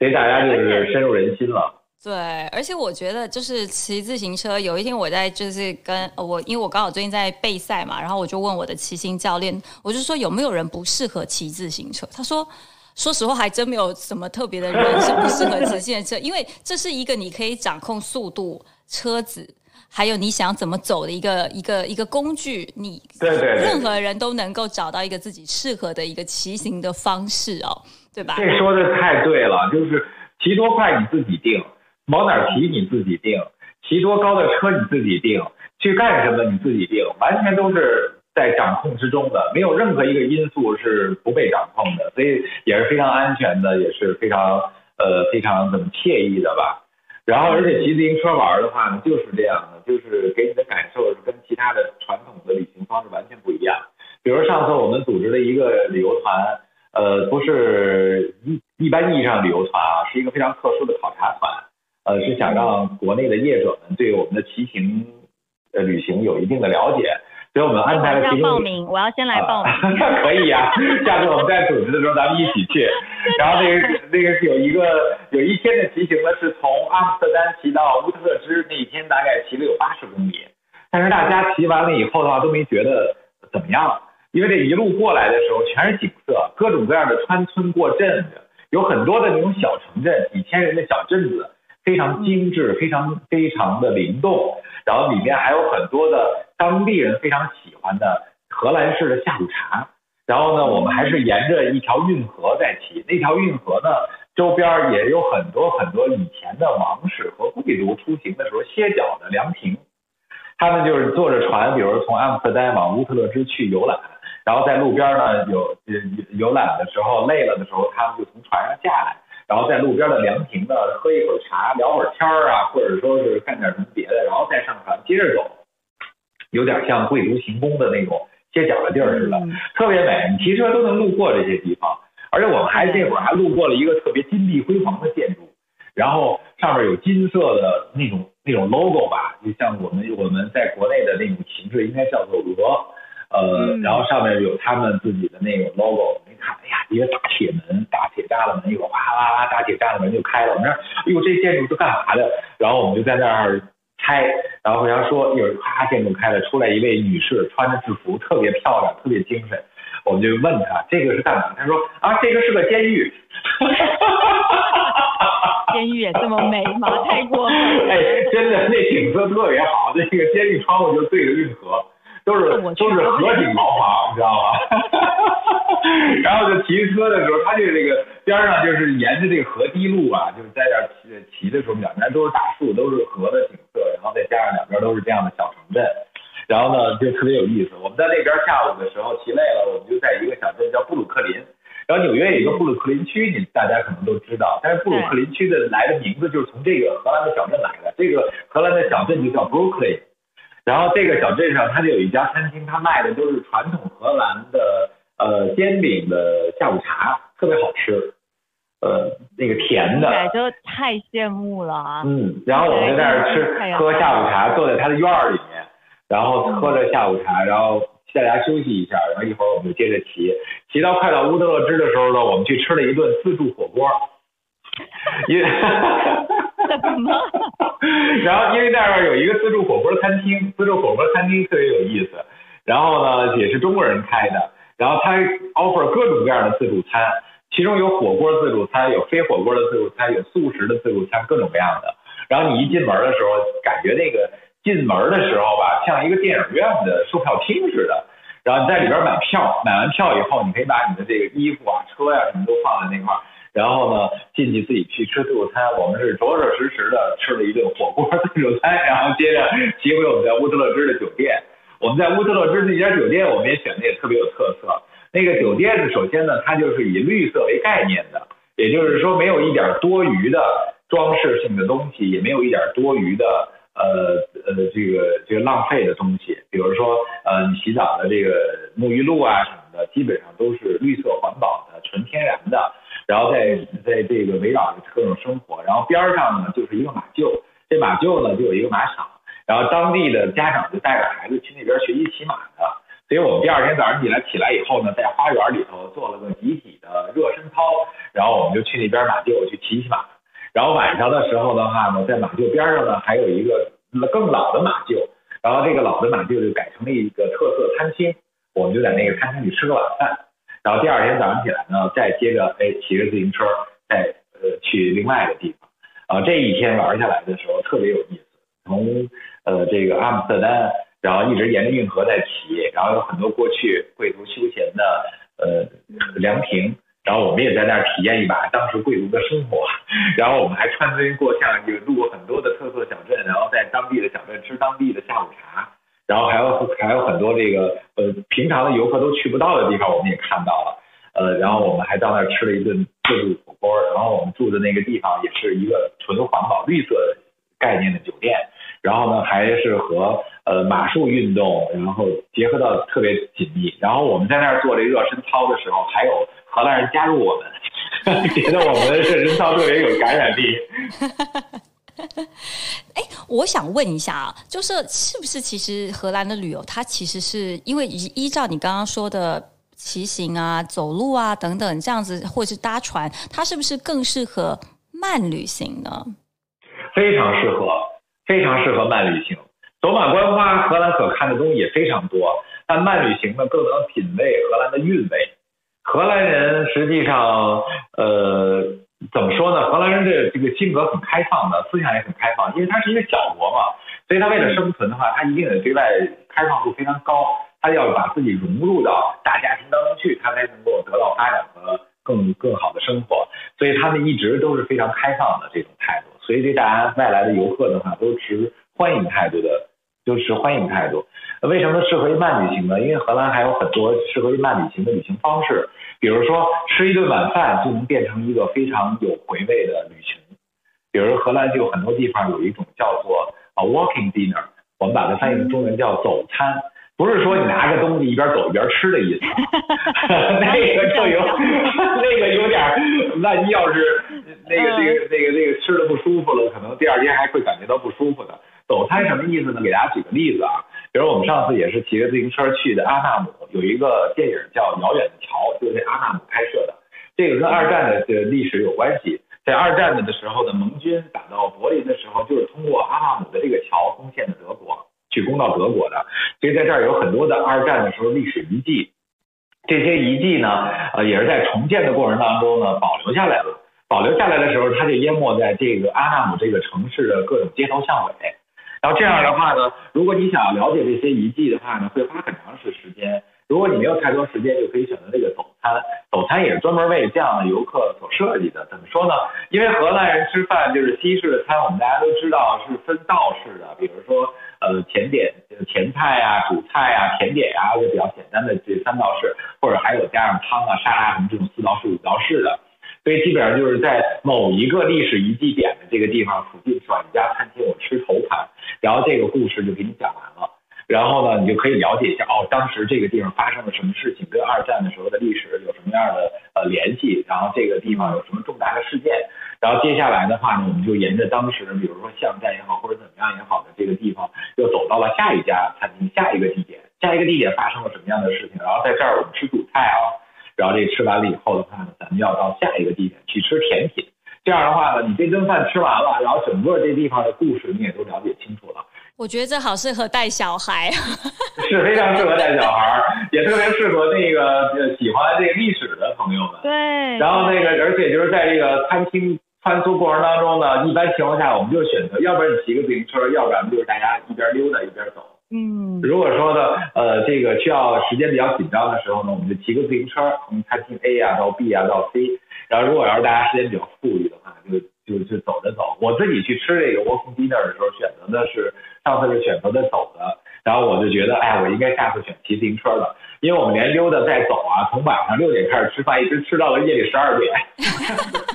所以大家就是深入人心了。对，而且我觉得就是骑自行车。有一天我在就是跟我，因为我刚好最近在备赛嘛，然后我就问我的骑行教练，我就说有没有人不适合骑自行车？他说，说实话还真没有什么特别的人是不适合骑自行车，因为这是一个你可以掌控速度、车子，还有你想怎么走的一个一个一个工具。你对对，任何人都能够找到一个自己适合的一个骑行的方式哦，对吧？这说的太对了，就是骑多快你自己定。往哪骑你自己定，骑多高的车你自己定，去干什么你自己定，完全都是在掌控之中的，没有任何一个因素是不被掌控的，所以也是非常安全的，也是非常呃非常怎么惬意的吧。然后而且骑自行车玩的话呢，就是这样的，就是给你的感受是跟其他的传统的旅行方式完全不一样。比如上次我们组织了一个旅游团，呃，不是一一般意义上旅游团啊，是一个非常特殊的考察团。呃，是想让国内的业者们对我们的骑行呃旅行有一定的了解，所以我们安排了。要报名，我要先来报名。可以呀，下次我们在组织的时候咱们一起去。然后那个那个有一个有一天的骑行呢，是从阿姆斯特丹骑到乌特支，那一天大概骑了有八十公里。但是大家骑完了以后的话都没觉得怎么样，因为这一路过来的时候全是景色，各种各样的穿村过镇的，有很多的那种小城镇，几千人的小镇子。非常精致，非常非常的灵动，然后里面还有很多的当地人非常喜欢的荷兰式的下午茶。然后呢，我们还是沿着一条运河在骑，那条运河呢周边也有很多很多以前的王室和贵族出行的时候歇脚的凉亭。他们就是坐着船，比如从阿姆斯特丹往乌特勒支去游览，然后在路边呢有游游览的时候累了的时候，他们就从船上下来。然后在路边的凉亭呢，喝一会儿茶，聊会儿天儿啊，或者说是干点什么别的，然后再上船接着走，有点像贵族行宫的那种歇脚的地儿似的，特别美。你骑车都能路过这些地方，而且我们还这会儿还路过了一个特别金碧辉煌的建筑，然后上面有金色的那种那种 logo 吧，就像我们我们在国内的那种旗帜，应该叫做鹅。呃，然后上面有他们自己的那种 logo，你看，哎呀，一个大铁门、大铁栅栏门，一会儿哗啦啦，大铁栅栏门就开了。我们说，哎呦，这建筑是干嘛的？然后我们就在那儿猜，然后回家说，一会儿啪，建筑开了，出来一位女士，穿着制服，特别漂亮，特别精神。我们就问她，这个是干嘛？她说，啊，这个是个监狱。监狱也这么美吗？太过分了。哎，真的，那景色特别好，那个监狱窗户就对着运河。都是都是河景毛房，你知道吗？然后就骑车的时候，他就这个边上就是沿着这个河堤路啊，就是在这骑骑的时候，两边都是大树，都是河的景色，然后再加上两边都是这样的小城镇，然后呢就特别有意思。我们在那边下午的时候骑累了，我们就在一个小镇叫布鲁克林。然后纽约有一个布鲁克林区，你大家可能都知道，但是布鲁克林区的来的名字就是从这个荷兰的小镇来的。这个荷兰的小镇就叫 Brooklyn。然后这个小镇上，它就有一家餐厅，它卖的都是传统荷兰的呃煎饼的下午茶，特别好吃，呃那个甜的，就太羡慕了啊。嗯，然后我们在那儿吃喝下午茶，坐在他的院儿里面，然后喝着下午茶，然后大家休息一下，然后一会儿我们就接着骑，骑到快到乌德勒支的时候呢，我们去吃了一顿自助火锅。因为，然后因为那儿有一个自助火锅餐厅，自助火锅餐厅特别有意思。然后呢，也是中国人开的。然后他 offer 各种各样的自助餐，其中有火锅自助餐，有非火锅的自助餐，有素食的自助餐，各种各样的。然后你一进门的时候，感觉那个进门的时候吧，像一个电影院的售票厅似的。然后你在里边买票，买完票以后，你可以把你的这个衣服啊、车呀什么都放在那块儿。然后呢，进去自己去吃自助餐。我们是着着实实的吃了一顿火锅自助餐，然后接着骑回我们在乌特勒支的酒店。我们在乌特勒支那家酒店，我们也选的也特别有特色。那个酒店呢，首先呢，它就是以绿色为概念的，也就是说没有一点多余的装饰性的东西，也没有一点多余的呃呃这个这个浪费的东西。比如说呃，你洗澡的这个沐浴露啊什么的，基本上都是绿色环保的、纯天然的。然后在在这个围绕着各种生活，然后边上呢就是一个马厩，这马厩呢就有一个马场，然后当地的家长就带着孩子去那边学习骑马的，所以我们第二天早上起来起来以后呢，在花园里头做了个集体的热身操，然后我们就去那边马厩去骑骑马，然后晚上的时候的话呢，在马厩边上呢还有一个更老的马厩，然后这个老的马厩就改成了一个特色餐厅，我们就在那个餐厅里吃个晚饭。然后第二天早上起来呢，再接着哎骑着自行车，再呃去另外的地方，啊这一天玩下来的时候特别有意思，从呃这个阿姆斯特丹，然后一直沿着运河在骑，然后有很多过去贵族休闲的呃凉亭，然后我们也在那儿体验一把当时贵族的生活，然后我们还穿针过巷，就路过很多的特色小镇，然后在当地的小镇吃当地的下午茶。然后还有还有很多这个呃平常的游客都去不到的地方，我们也看到了，呃，然后我们还到那儿吃了一顿自助火锅，然后我们住的那个地方也是一个纯环保绿色概念的酒店，然后呢还是和呃马术运动然后结合到特别紧密，然后我们在那儿做这热身操的时候，还有荷兰人加入我们，觉得我们的热身操特别有感染力。哎，我想问一下啊，就是是不是其实荷兰的旅游，它其实是因为依依照你刚刚说的骑行啊、走路啊等等这样子，或者是搭船，它是不是更适合慢旅行呢？非常适合，非常适合慢旅行。走马观花，荷兰可看的东西也非常多，但慢旅行呢，更能品味荷兰的韵味。荷兰人实际上，呃。怎么说呢？荷兰人的这个性格很开放的，思想也很开放，因为他是一个小国嘛，所以他为了生存的话，他一定得对外开放度非常高，他要把自己融入到大家庭当中去，他才能够得到发展和更更好的生活。所以他们一直都是非常开放的这种态度，所以对大家外来的游客的话，都持欢迎态度的，都持欢迎态度。为什么适合于慢旅行呢？因为荷兰还有很多适合于慢旅行的旅行方式。比如说吃一顿晚饭就能变成一个非常有回味的旅行，比如荷兰就有很多地方有一种叫做啊 walking dinner，我们把它翻译成中文叫走餐，不是说你拿着东西一边走一边吃的意思，那个就有那个有点，万一要是那个那个那个那个吃的不舒服了，可能第二天还会感觉到不舒服的。走餐什么意思呢？给大家举个例子啊，比如我们上次也是骑着自行车去的阿纳姆，有一个电影叫《遥远的桥》，就是阿纳姆拍摄的。这个跟二战的这历史有关系。在二战的的时候呢，盟军打到柏林的时候，就是通过阿纳姆的这个桥攻陷的德国，去攻到德国的。所以在这儿有很多的二战的时候历史遗迹，这些遗迹呢，呃，也是在重建的过程当中呢保留下来了。保留下来的时候，它就淹没在这个阿纳姆这个城市的各种街头巷尾。然后这样的话呢，如果你想了解这些遗迹的话呢，会花很长时时间。如果你没有太多时间，就可以选择这个走餐。走餐也是专门为这样的游客所设计的。怎么说呢？因为荷兰人吃饭就是西式的餐，我们大家都知道是分道式的。比如说，呃，甜点、甜菜啊、主菜啊、甜点啊，就比较简单的这三道式，或者还有加上汤啊、沙拉什么这种四道式、五道式的。所以基本上就是在某一个历史遗迹点的这个地方附近找一家餐厅，我吃头盘，然后这个故事就给你讲完了。然后呢，你就可以了解一下哦，当时这个地方发生了什么事情，跟二战的时候的历史有什么样的呃联系，然后这个地方有什么重大的事件。然后接下来的话呢，我们就沿着当时比如说巷战也好，或者怎么样也好的这个地方，又走到了下一家餐厅，下一个地点，下一个地点发生了什么样的事情，然后在这儿我们吃主菜啊。然后这吃完了以后的话呢，咱们要到下一个地点去吃甜品。这样的话呢，你这顿饭吃完了，然后整个这地方的故事你也都了解清楚了。我觉得这好适合带小孩，是非常适合带小孩，也特别适合那个喜欢这个历史的朋友们。对。然后那个，而且就是在这个餐厅穿梭过程当中呢，一般情况下我们就选择，要不然你骑个自行车，要不然就是大家一边溜达一边走。嗯，如果说呢，呃，这个需要时间比较紧张的时候呢，我们就骑个自行车从餐厅 A 啊到 B 啊到 C。然后如果要是大家时间比较富裕的话，就就就走着走。我自己去吃这个 walking dinner 的时候，选择的是上次是选择的走的，然后我就觉得，哎，我应该下次选骑自行车的，因为我们连溜达带走啊，从晚上六点开始吃饭，一直吃到了夜里十二点。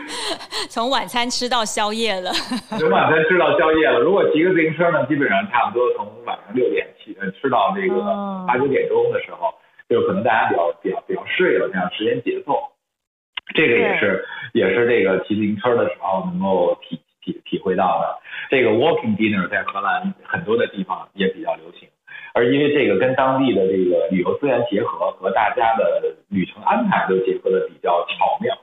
从晚餐吃到宵夜了。从晚餐吃到宵夜了。如果骑个自行车呢，基本上差不多从晚上六点起，呃，吃到这个八九点钟的时候，就可能大家比较比较比较睡了，这样时间节奏。这个也是也是这个骑自行车的时候能够体体体会到的。这个 walking dinner 在荷兰很多的地方也比较流行，而因为这个跟当地的这个旅游资源结合，和大家的旅程安排都结合的比较巧妙，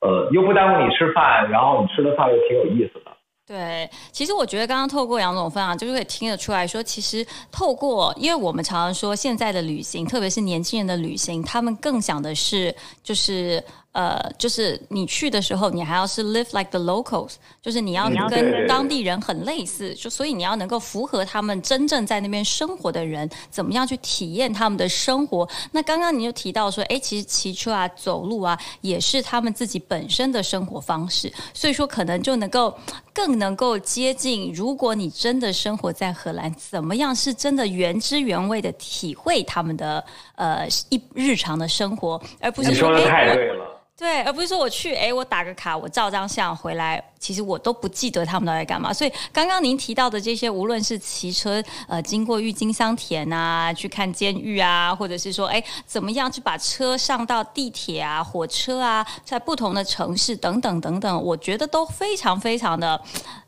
呃，又不耽误你吃饭，然后你吃的饭又挺有意思的。对，其实我觉得刚刚透过杨总分享，就是可以听得出来说，其实透过，因为我们常常说现在的旅行，特别是年轻人的旅行，他们更想的是就是。呃，就是你去的时候，你还要是 live like the locals，就是你要跟当地人很类似，就所以你要能够符合他们真正在那边生活的人，怎么样去体验他们的生活？那刚刚你就提到说，哎，其实骑车啊、走路啊，也是他们自己本身的生活方式，所以说可能就能够更能够接近。如果你真的生活在荷兰，怎么样是真的原汁原味的体会他们的呃一日常的生活，而不是说的太对了。对，而不是说我去，哎，我打个卡，我照张相回来。其实我都不记得他们都在干嘛，所以刚刚您提到的这些，无论是骑车呃经过郁金香田啊，去看监狱啊，或者是说哎怎么样去把车上到地铁啊、火车啊，在不同的城市等等等等，我觉得都非常非常的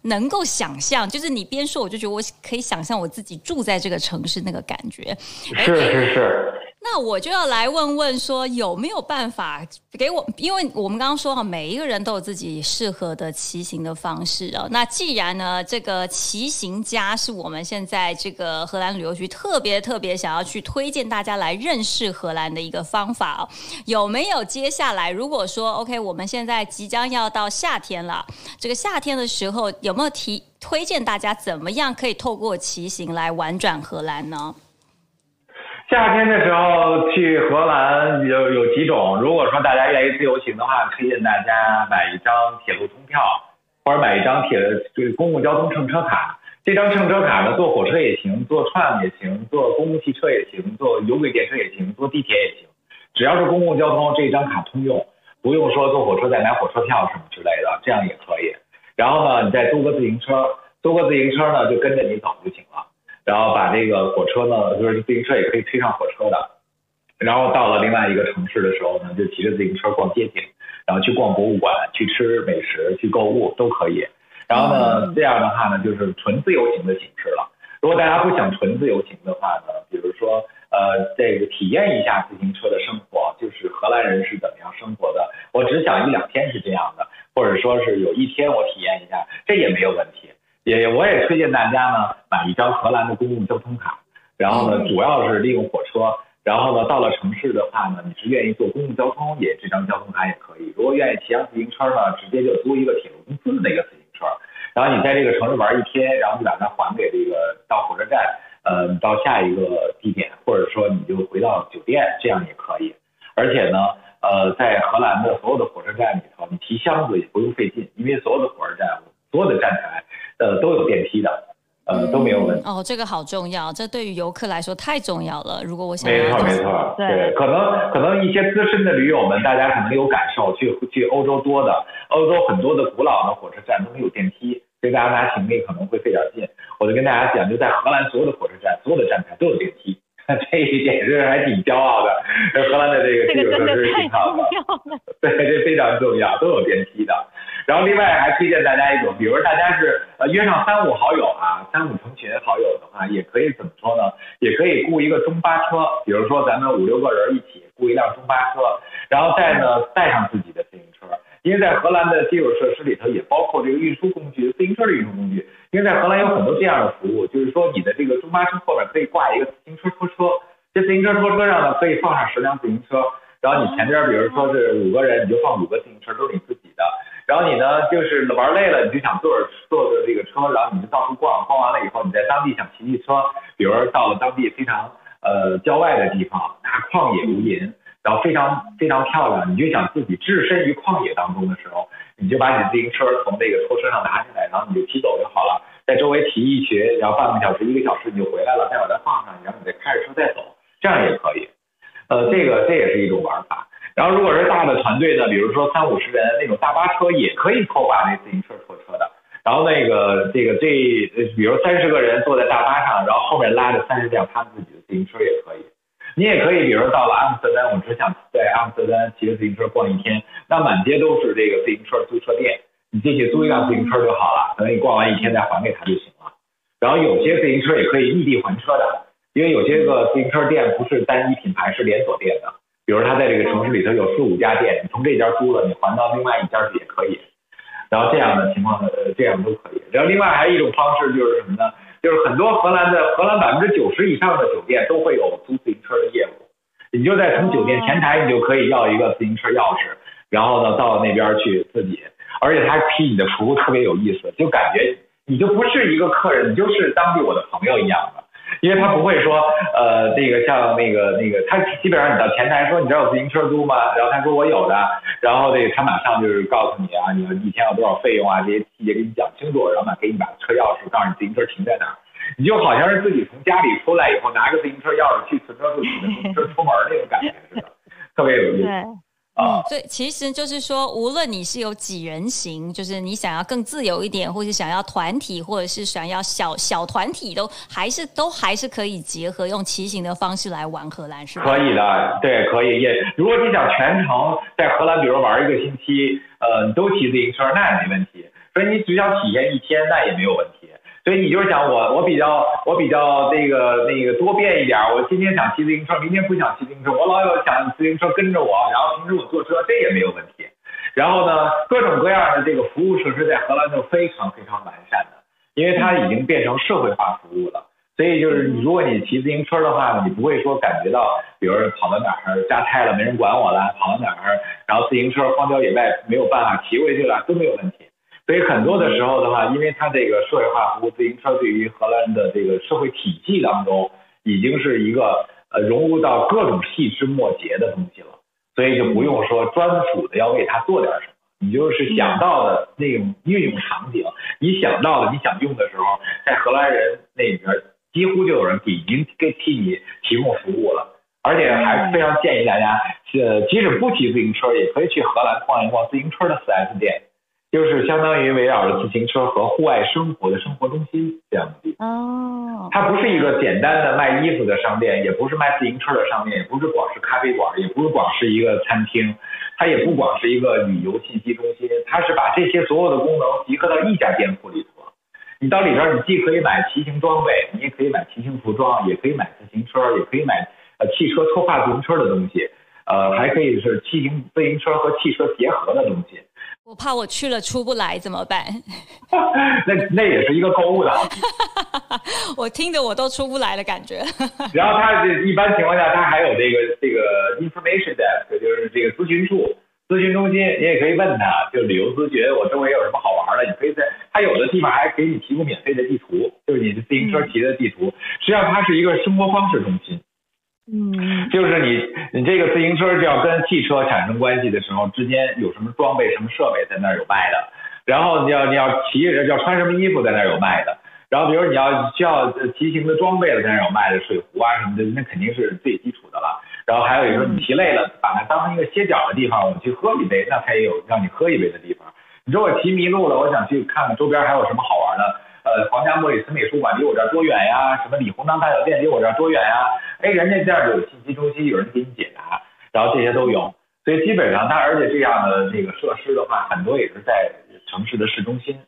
能够想象。就是你边说，我就觉得我可以想象我自己住在这个城市那个感觉。是是是。那我就要来问问说，有没有办法给我？因为我们刚刚说哈，每一个人都有自己适合的骑。行的方式哦，那既然呢，这个骑行家是我们现在这个荷兰旅游局特别特别想要去推荐大家来认识荷兰的一个方法哦，有没有？接下来如果说 OK，我们现在即将要到夏天了，这个夏天的时候有没有提推荐大家怎么样可以透过骑行来玩转荷兰呢？夏天的时候去荷兰有有几种，如果说大家愿意自由行的话，推荐大家买一张铁路通票。或者买一张铁这个公共交通乘车卡，这张乘车卡呢，坐火车也行，坐串也行，坐公共汽车也行，坐有轨电车也行，坐地铁也行，只要是公共交通，这张卡通用，不用说坐火车再买火车票什么之类的，这样也可以。然后呢，你再租个自行车，租个自行车呢就跟着你走就行了。然后把这个火车呢，就是自行车也可以推上火车的。然后到了另外一个城市的时候呢，就骑着自行车逛街景。然后去逛博物馆，去吃美食，去购物都可以。然后呢，这样的话呢，就是纯自由行的形式了。如果大家不想纯自由行的话呢，比如说，呃，这个体验一下自行车的生活，就是荷兰人是怎么样生活的。我只想一两天是这样的，或者说是有一天我体验一下，这也没有问题。也我也推荐大家呢，买一张荷兰的公共交通卡，然后呢，主要是利用火车。然后呢，到了城市的话呢，你是愿意坐公共交通，也这张交通卡也可以。如果愿意骑上自行车呢，直接就租一个铁路公司的那个自行车。然后你在这个城市玩一天，然后你把它还给这个到火车站，呃，到下一个地点，或者说你就回到酒店，这样也可以。而且呢，呃，在荷兰的所有的火车站里头，你提箱子也不用费劲，因为所有的火车站所有的站台呃都有电梯的。呃，都没有问题哦，这个好重要，这对于游客来说太重要了。如果我想没错没错，对，可能可能一些资深的驴友们，大家可能有感受，去去欧洲多的，欧洲很多的古老的火车站都没有电梯，所以大家拿行李可能会费点劲。我就跟大家讲，就在荷兰所有的火车站，所有的站台都有电梯，这一点是还挺骄傲的。荷兰的这个基础设施挺好的，对，这非常重要，都有电梯的。然后另外还推荐大家一种，比如大家是呃约上三五好友啊，三五成群好友的话，也可以怎么说呢？也可以雇一个中巴车，比如说咱们五六个人一起雇一辆中巴车，然后再呢带上自己的自行车，因为在荷兰的基础设施里头也包括这个运输工具，自行车的运输工具。因为在荷兰有很多这样的服务，就是说你的这个中巴车后面可以挂一个自行车拖车，这自行车拖车上呢可以放上十辆自行车，然后你前边比如说是五个人，你就放五个自行车，都是你自己的。然后你呢就是玩累了，你就想坐着坐着这个车，然后你就到处逛，逛完了以后，你在当地想骑骑车，比如到了当地非常呃郊外的地方，那旷野无垠，然后非常非常漂亮，你就想自己置身于旷野当中的时候，你就把你自行车从那个拖车上拿下来，然后你就骑走就好了，在周围骑一骑，然后半个小时一个小时你就回来了，再把它放上，然后你再开着车再走，这样也可以。呃，这个这也是一种玩法。然后如果是大的团队呢，比如说三五十人那种大巴车也可以拖把那自行车拖车的。然后那个这个这，比如三十个人坐在大巴上，然后后面拉着三十辆他自己的自行车也可以。你也可以，比如到了阿姆斯特丹，我只想在阿姆斯特丹骑着自行车逛一天，那满街都是这个自行车租车店，你进去租一辆自行车就好了，等你逛完一天再还给他就行了。然后有些自行车也可以异地还车的。因为有些个自行车店不是单一品牌，是连锁店的。比如他在这个城市里头有四五家店，你从这家租了，你还到另外一家去也可以。然后这样的情况呃，这样都可以。然后另外还有一种方式就是什么呢？就是很多荷兰的荷兰百分之九十以上的酒店都会有租自行车的业务。你就在从酒店前台，你就可以要一个自行车钥匙，然后呢到那边去自己，而且他批你的服务特别有意思，就感觉你就不是一个客人，你就是当地我的朋友一样的。因为他不会说，呃，那个像那个那个，他基本上你到前台说你这有自行车租吗？然后他说我有的，然后这个他马上就是告诉你啊，你要一天要多少费用啊，这些细节给你讲清楚，然后呢给你把车钥匙，告诉你自行车停在哪儿，你就好像是自己从家里出来以后拿个自行车钥匙去存车处取的自行车出门那种感觉似的，特别有意思。啊，所以其实就是说，无论你是有几人行，就是你想要更自由一点，或是想要团体，或者是想要小小团体，都还是都还是可以结合用骑行的方式来玩荷兰，是吧？可以的，对，可以。也如果你想全程在荷兰，比如玩一个星期，呃，你都骑自行车，那也没问题。所以你只想体验一天，那也没有问题。所以你就是想我，我比较我比较那个那个多变一点，我今天想骑自行车，明天不想骑自行车，我老有想自行车跟着我，然后平时我坐车，这也没有问题。然后呢，各种各样的这个服务设施在荷兰就非常非常完善的，因为它已经变成社会化服务了。所以就是你如果你骑自行车的话呢，你不会说感觉到，比如跑到哪儿扎胎了没人管我了，跑到哪儿然后自行车荒郊野外没有办法骑回去了都没有问题。所以很多的时候的话，因为它这个社会化服务自行车对于荷兰的这个社会体系当中，已经是一个呃融入到各种细枝末节的东西了，所以就不用说专属的要为它做点什么，你就是想到的那种运用场景，你想到的你想用的时候，在荷兰人那边几乎就有人已经给替你提供服务了，而且还非常建议大家，呃，即使不骑自行车，也可以去荷兰逛一逛自行车的 4S 店。就是相当于围绕着自行车和户外生活的生活中心这样的地方。哦，它不是一个简单的卖衣服的商店，也不是卖自行车的商店，也不是光是咖啡馆，也不是光是一个餐厅，它也不光是一个旅游信息中心，它是把这些所有的功能集合到一家店铺里头。你到里边，你既可以买骑行装备，你也可以买骑行服装，也可以买自行车，也可以买呃汽车拖挂自行车的东西，呃，还可以是骑行自行车和汽车结合的东西。我怕我去了出不来怎么办？那那也是一个购物的。我听着我都出不来的感觉。然后它一般情况下，它还有这个这个 information desk，就是这个咨询处、咨询中心，你也可以问他，就旅游咨询，我周围有什么好玩的，你可以在它有的地方还给你提供免费的地图，就是你的自行车骑的地图。实际上它是一个生活方式中心。嗯，就是你，你这个自行车就要跟汽车产生关系的时候，之间有什么装备、什么设备在那儿有卖的，然后你要你要骑，要穿什么衣服在那儿有卖的，然后比如你要需要骑行的装备了，在那儿有卖的，水壶啊什么的，那肯定是最基础的了。然后还有一个，你骑累了，把它当成一个歇脚的地方，我去喝一杯，那它也有让你喝一杯的地方。你说我骑迷路了，我想去看看周边还有什么好玩的。呃，皇家莫里斯美术馆离我这儿多远呀？什么李鸿章大酒店离我这儿多远呀？哎，人家这儿有信息中心，有人给你解答，然后这些都有。所以基本上，它而且这样的这个设施的话，很多也是在城市的市中心，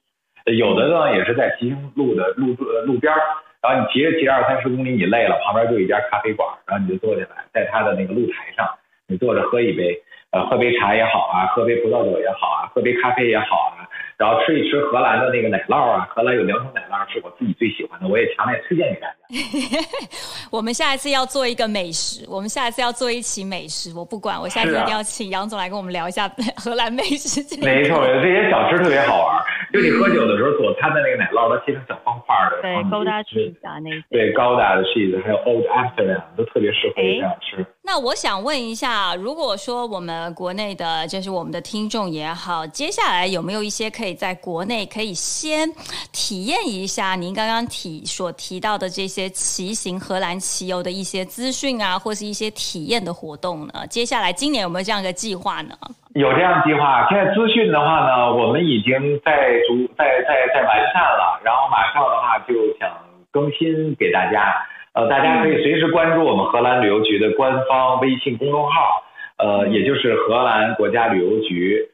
有的呢也是在骑行路的路路边儿。然后你骑着骑着二三十公里，你累了，旁边就有一家咖啡馆，然后你就坐下来，在它的那个露台上，你坐着喝一杯，呃，喝杯茶也好啊，喝杯葡萄酒也好啊，喝杯咖啡也好啊。然后吃一吃荷兰的那个奶酪啊，荷兰有两种奶酪是我自己最喜欢的，我也强烈推荐给大家。我们下一次要做一个美食，我们下一次要做一期美食，我不管，我下次一定要请杨总来跟我们聊一下荷兰美食。没错，这些小吃特别好玩。就你喝酒的时候所掺的那个奶酪，它切成小方块的，对，高达 cheese 啊那些，对，高达的 cheese，还有 Old Amsterdam 都特别适合这样吃。那我想问一下，如果说我们国内的，就是我们的听众也好，接下来有没有一些可以在国内可以先体验一下您刚刚提所提到的这些骑行荷兰骑游的一些资讯啊，或是一些体验的活动呢？接下来今年有没有这样一个计划呢？有这样计划。现在资讯的话呢，我们已经在逐在在在完善了，然后马上的话就想更新给大家。呃，大家可以随时关注我们荷兰旅游局的官方微信公众号，呃，也就是荷兰国家旅游局。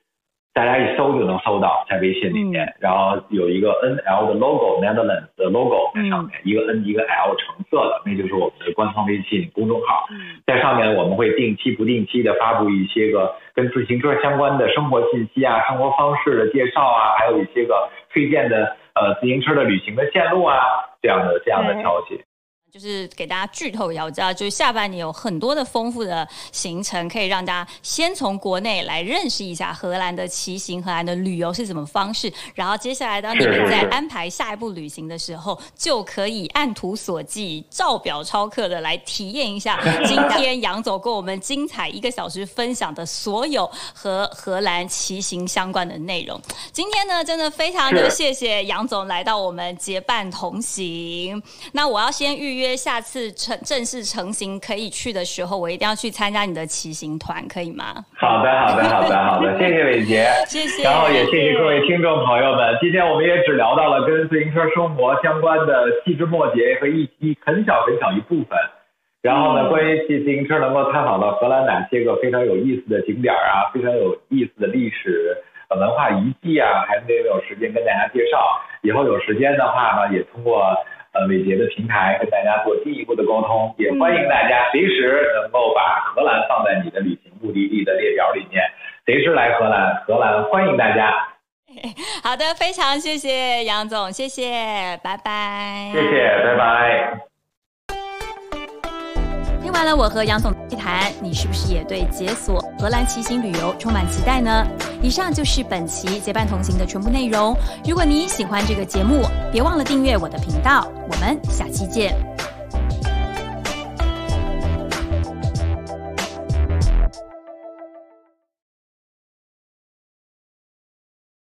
大家一搜就能搜到，在微信里面，然后有一个 N L 的 logo，Netherlands 的 logo 在上面，一个 N 一个 L 橙色的，那就是我们的官方微信公众号。在上面我们会定期不定期的发布一些个跟自行车相关的生活信息啊、生活方式的介绍啊，还有一些个推荐的呃自行车的旅行的线路啊这样的这样的消息。就是给大家剧透一下，我知道就是下半年有很多的丰富的行程，可以让大家先从国内来认识一下荷兰的骑行、荷兰的旅游是什么方式，然后接下来当你们在安排下一步旅行的时候，就可以按图索骥、照表抄课的来体验一下今天杨总跟我们精彩一个小时分享的所有和荷兰骑行相关的内容。今天呢，真的非常的谢谢杨总来到我们结伴同行。那我要先预。约下次成正式成型可以去的时候，我一定要去参加你的骑行团，可以吗？好的，好的，好的，好的，谢谢伟杰，谢谢。然后也谢谢各位听众朋友们，今天我们也只聊到了跟自行车生活相关的细枝末节和一一很小很小一部分。然后呢，关于骑自行车能够探访到荷兰哪些个非常有意思的景点啊，非常有意思的历史文化遗迹啊，还没有时间跟大家介绍。以后有时间的话呢，也通过。呃，伟杰的平台跟大家做进一步的沟通，也欢迎大家随时能够把荷兰放在你的旅行目的地的列表里面，随时来荷兰，荷兰欢迎大家。好的，非常谢谢杨总，谢谢，拜拜。谢谢，拜拜。听完了我和杨总一谈，你是不是也对解锁荷兰骑行旅游充满期待呢？以上就是本期结伴同行的全部内容。如果你喜欢这个节目，别忘了订阅我的频道。我们下期见。